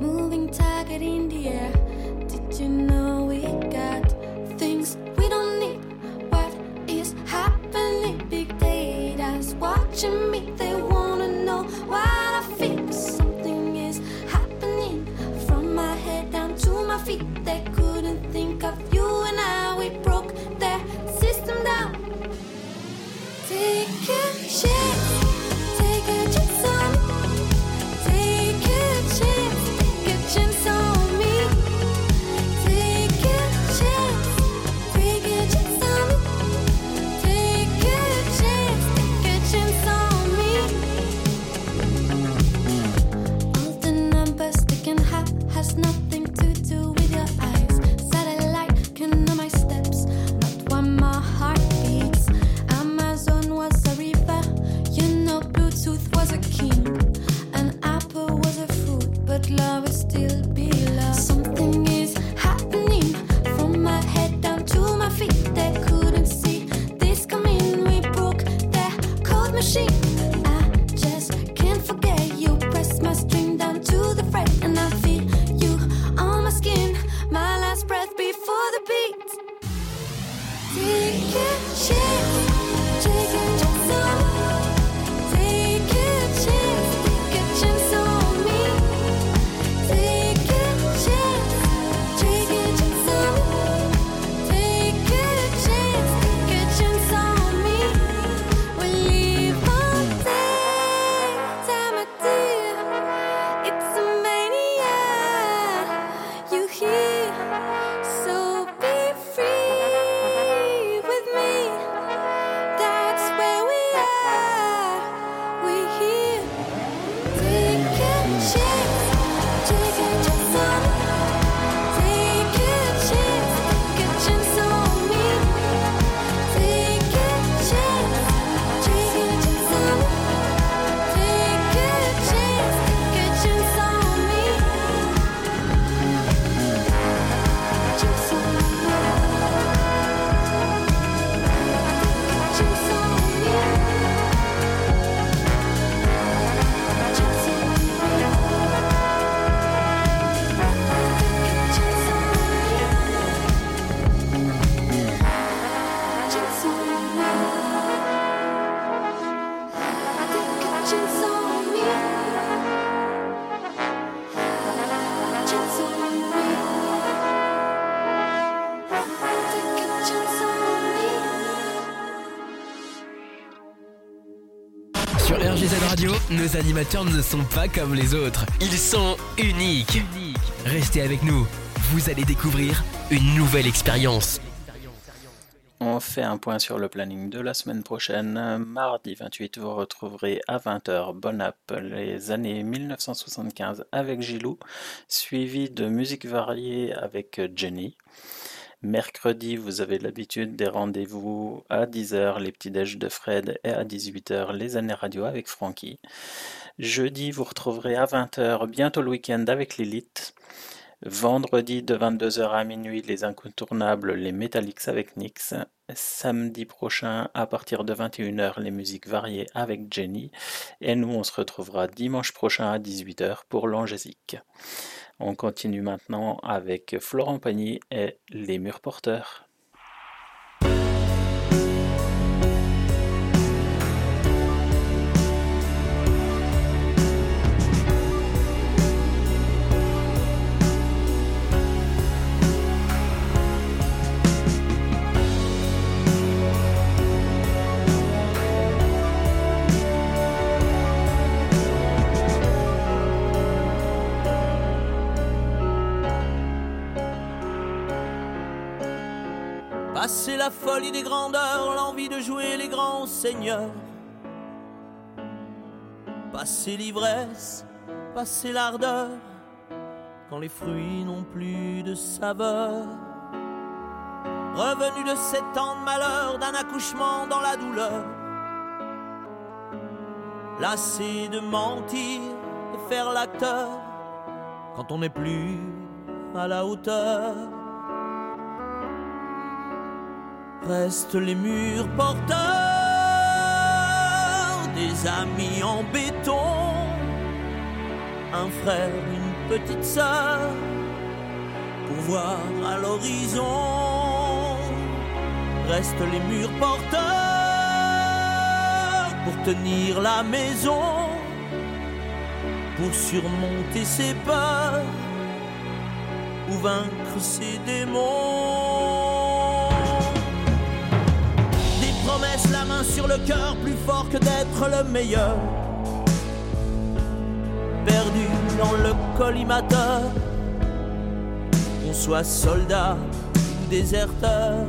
moving target in the air. Did you know we got things we don't need? What is happening? Big data watching me, they wanna know why I feel something is happening from my head down to my feet. They couldn't think of nos animateurs ne sont pas comme les autres. Ils sont uniques. Restez avec nous. Vous allez découvrir une nouvelle expérience. On fait un point sur le planning de la semaine prochaine. Mardi 28, vous retrouverez à 20h Bon App les années 1975 avec Gilou, suivi de musique variée avec Jenny. Mercredi, vous avez l'habitude des rendez-vous à 10h, les petits déj de Fred, et à 18h, les années radio avec Francky. Jeudi, vous retrouverez à 20h, bientôt le week-end avec l'élite. Vendredi de 22h à minuit, les incontournables, les Metallics avec Nix. Samedi prochain, à partir de 21h, les musiques variées avec Jenny. Et nous, on se retrouvera dimanche prochain à 18h pour l'Angésique. On continue maintenant avec Florent Pagny et Les Murs Porteurs. La folie des grandeurs, l'envie de jouer les grands seigneurs. Passer l'ivresse, passer l'ardeur, quand les fruits n'ont plus de saveur. Revenu de sept ans de malheur, d'un accouchement dans la douleur. Lassé de mentir et faire l'acteur, quand on n'est plus à la hauteur. Restent les murs porteurs des amis en béton, un frère, une petite sœur, pour voir à l'horizon. Restent les murs porteurs pour tenir la maison, pour surmonter ses peurs ou vaincre ses démons. Sur le cœur, plus fort que d'être le meilleur. Perdu dans le collimateur, qu'on soit soldat ou déserteur.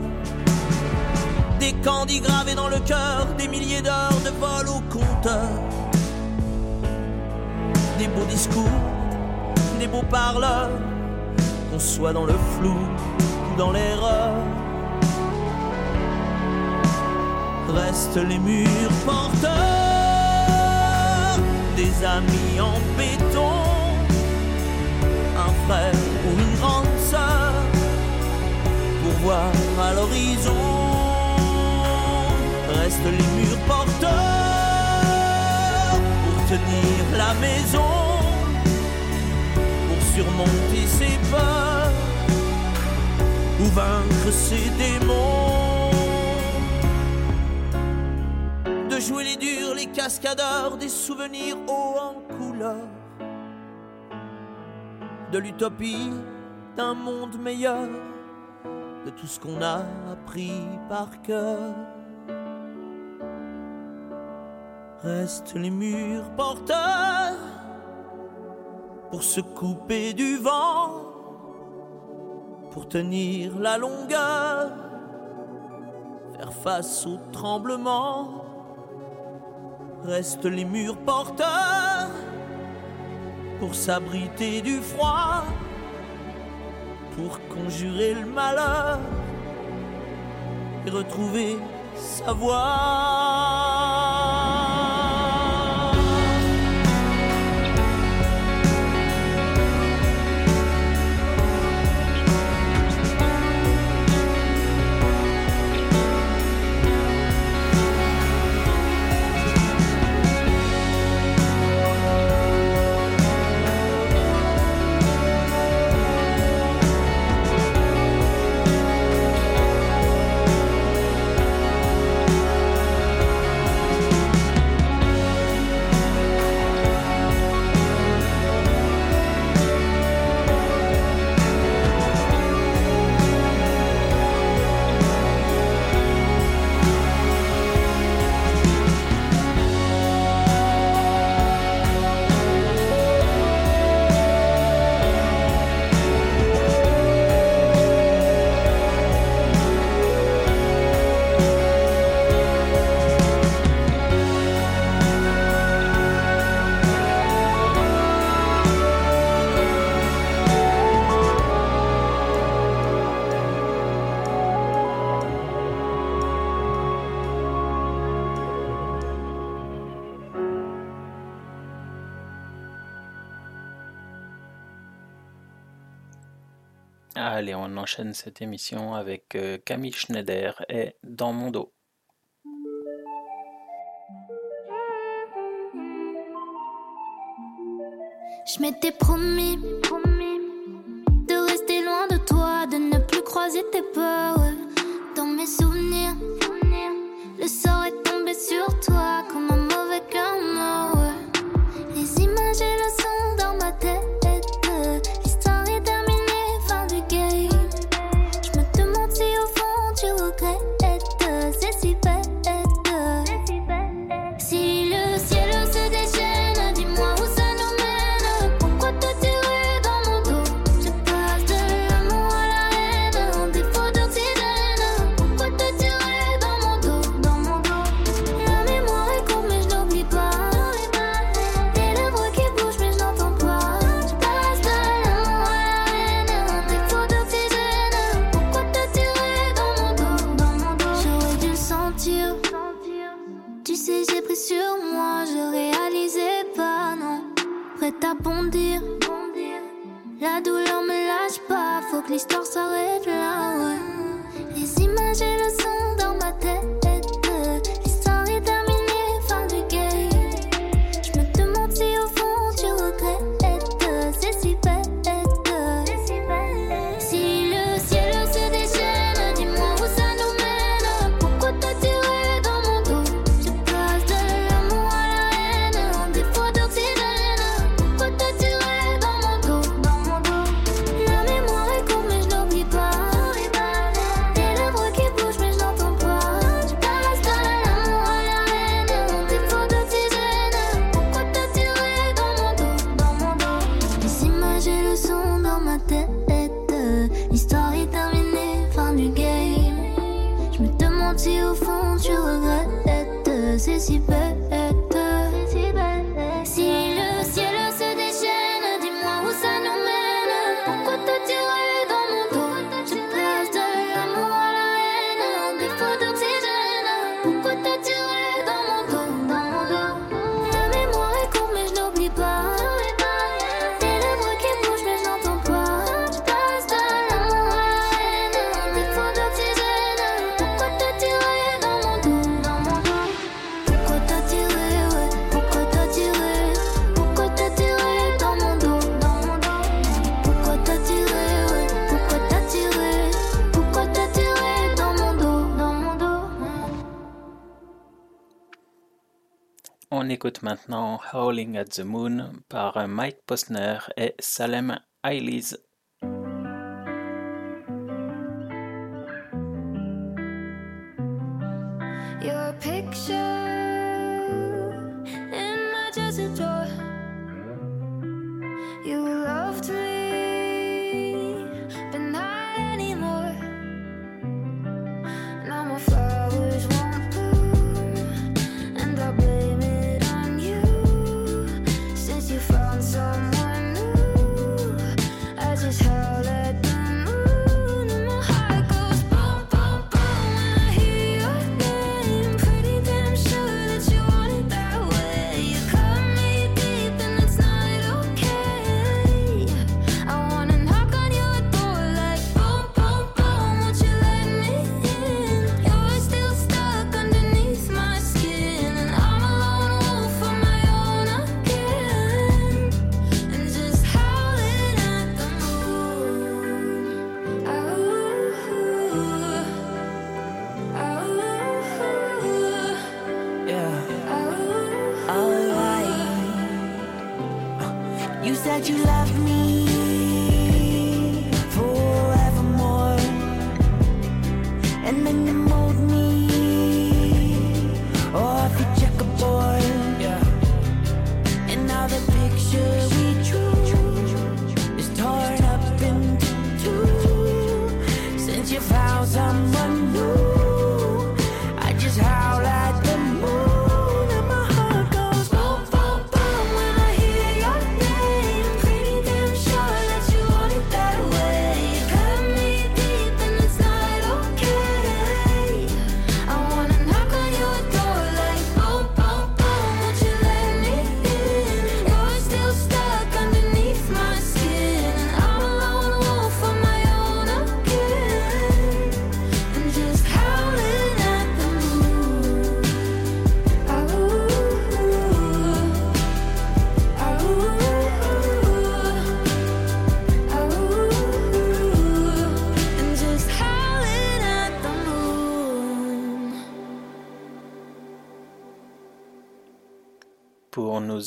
Des candis gravés dans le cœur, des milliers d'heures de vol au compteur. Des beaux discours, des beaux parleurs, qu'on soit dans le flou ou dans l'erreur. Restent les murs porteurs, des amis en béton, un frère ou une grande sœur, pour voir à l'horizon. Restent les murs porteurs, pour tenir la maison, pour surmonter ses peurs, ou vaincre ses démons jouer les durs, les cascadeurs, des souvenirs hauts en couleur, de l'utopie d'un monde meilleur, de tout ce qu'on a appris par cœur. Restent les murs porteurs pour se couper du vent, pour tenir la longueur, faire face au tremblement restent les murs porteurs pour s'abriter du froid, pour conjurer le malheur et retrouver sa voix. Allez, on enchaîne cette émission avec euh, Camille Schneider et Dans mon dos. Je m'étais promis de rester loin de toi, de ne plus croiser tes pas. maintenant Howling at the Moon par euh, Mike Posner et Salem Hayes.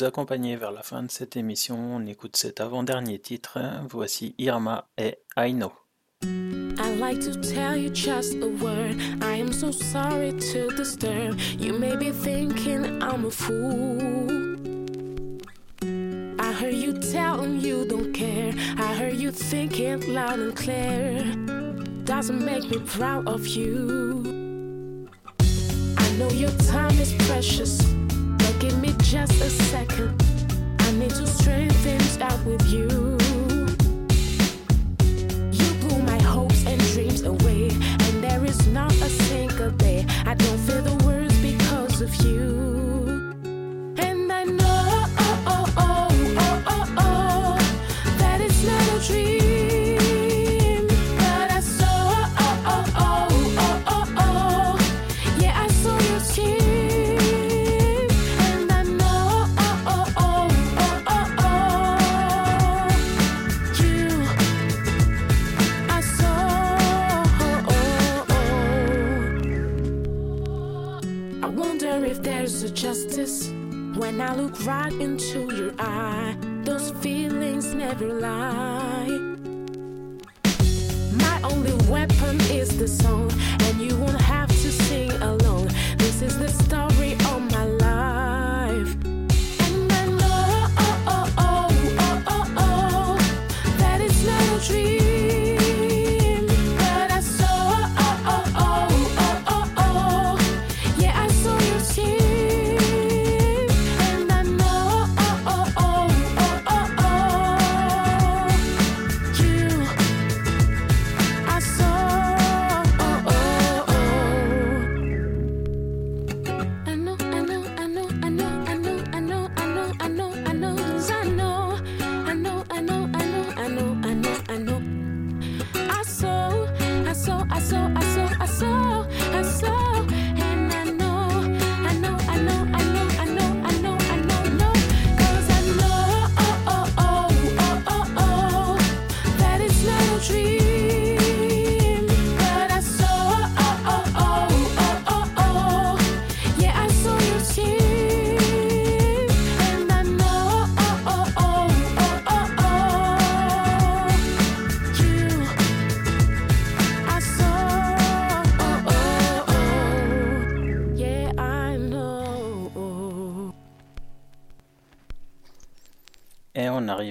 vous accompagner vers la fin de cette émission. On écoute cet avant-dernier titre. Voici Irma et I Know. Like to tell you just a word. I am so sorry to disturb. You may be thinking I'm a fool. I heard you telling you don't care. I heard you thinking loud and clear. Doesn't make me proud of you. I know your time is precious. just a second. I need to straighten things out with you.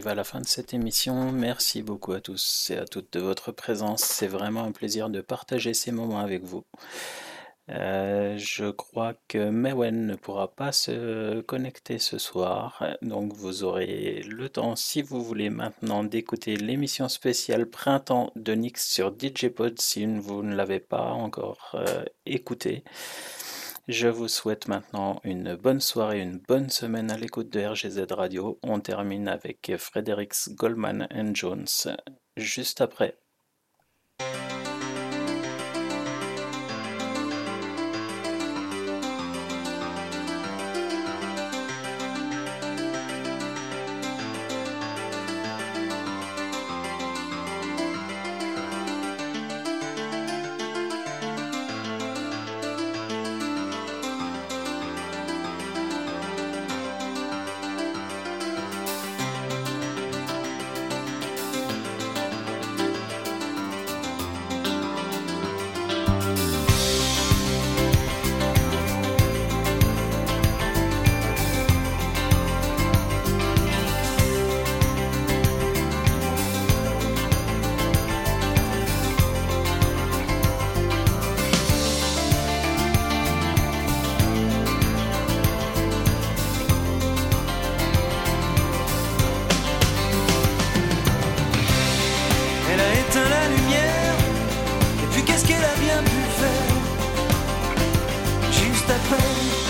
À la fin de cette émission. Merci beaucoup à tous et à toutes de votre présence. C'est vraiment un plaisir de partager ces moments avec vous. Euh, je crois que Mewen ne pourra pas se connecter ce soir, donc vous aurez le temps, si vous voulez maintenant, d'écouter l'émission spéciale Printemps de Nix sur DJpod si vous ne l'avez pas encore euh, écouté. Je vous souhaite maintenant une bonne soirée, une bonne semaine à l'écoute de RGZ Radio. On termine avec Fredericks Goldman Jones juste après. Juste après. Se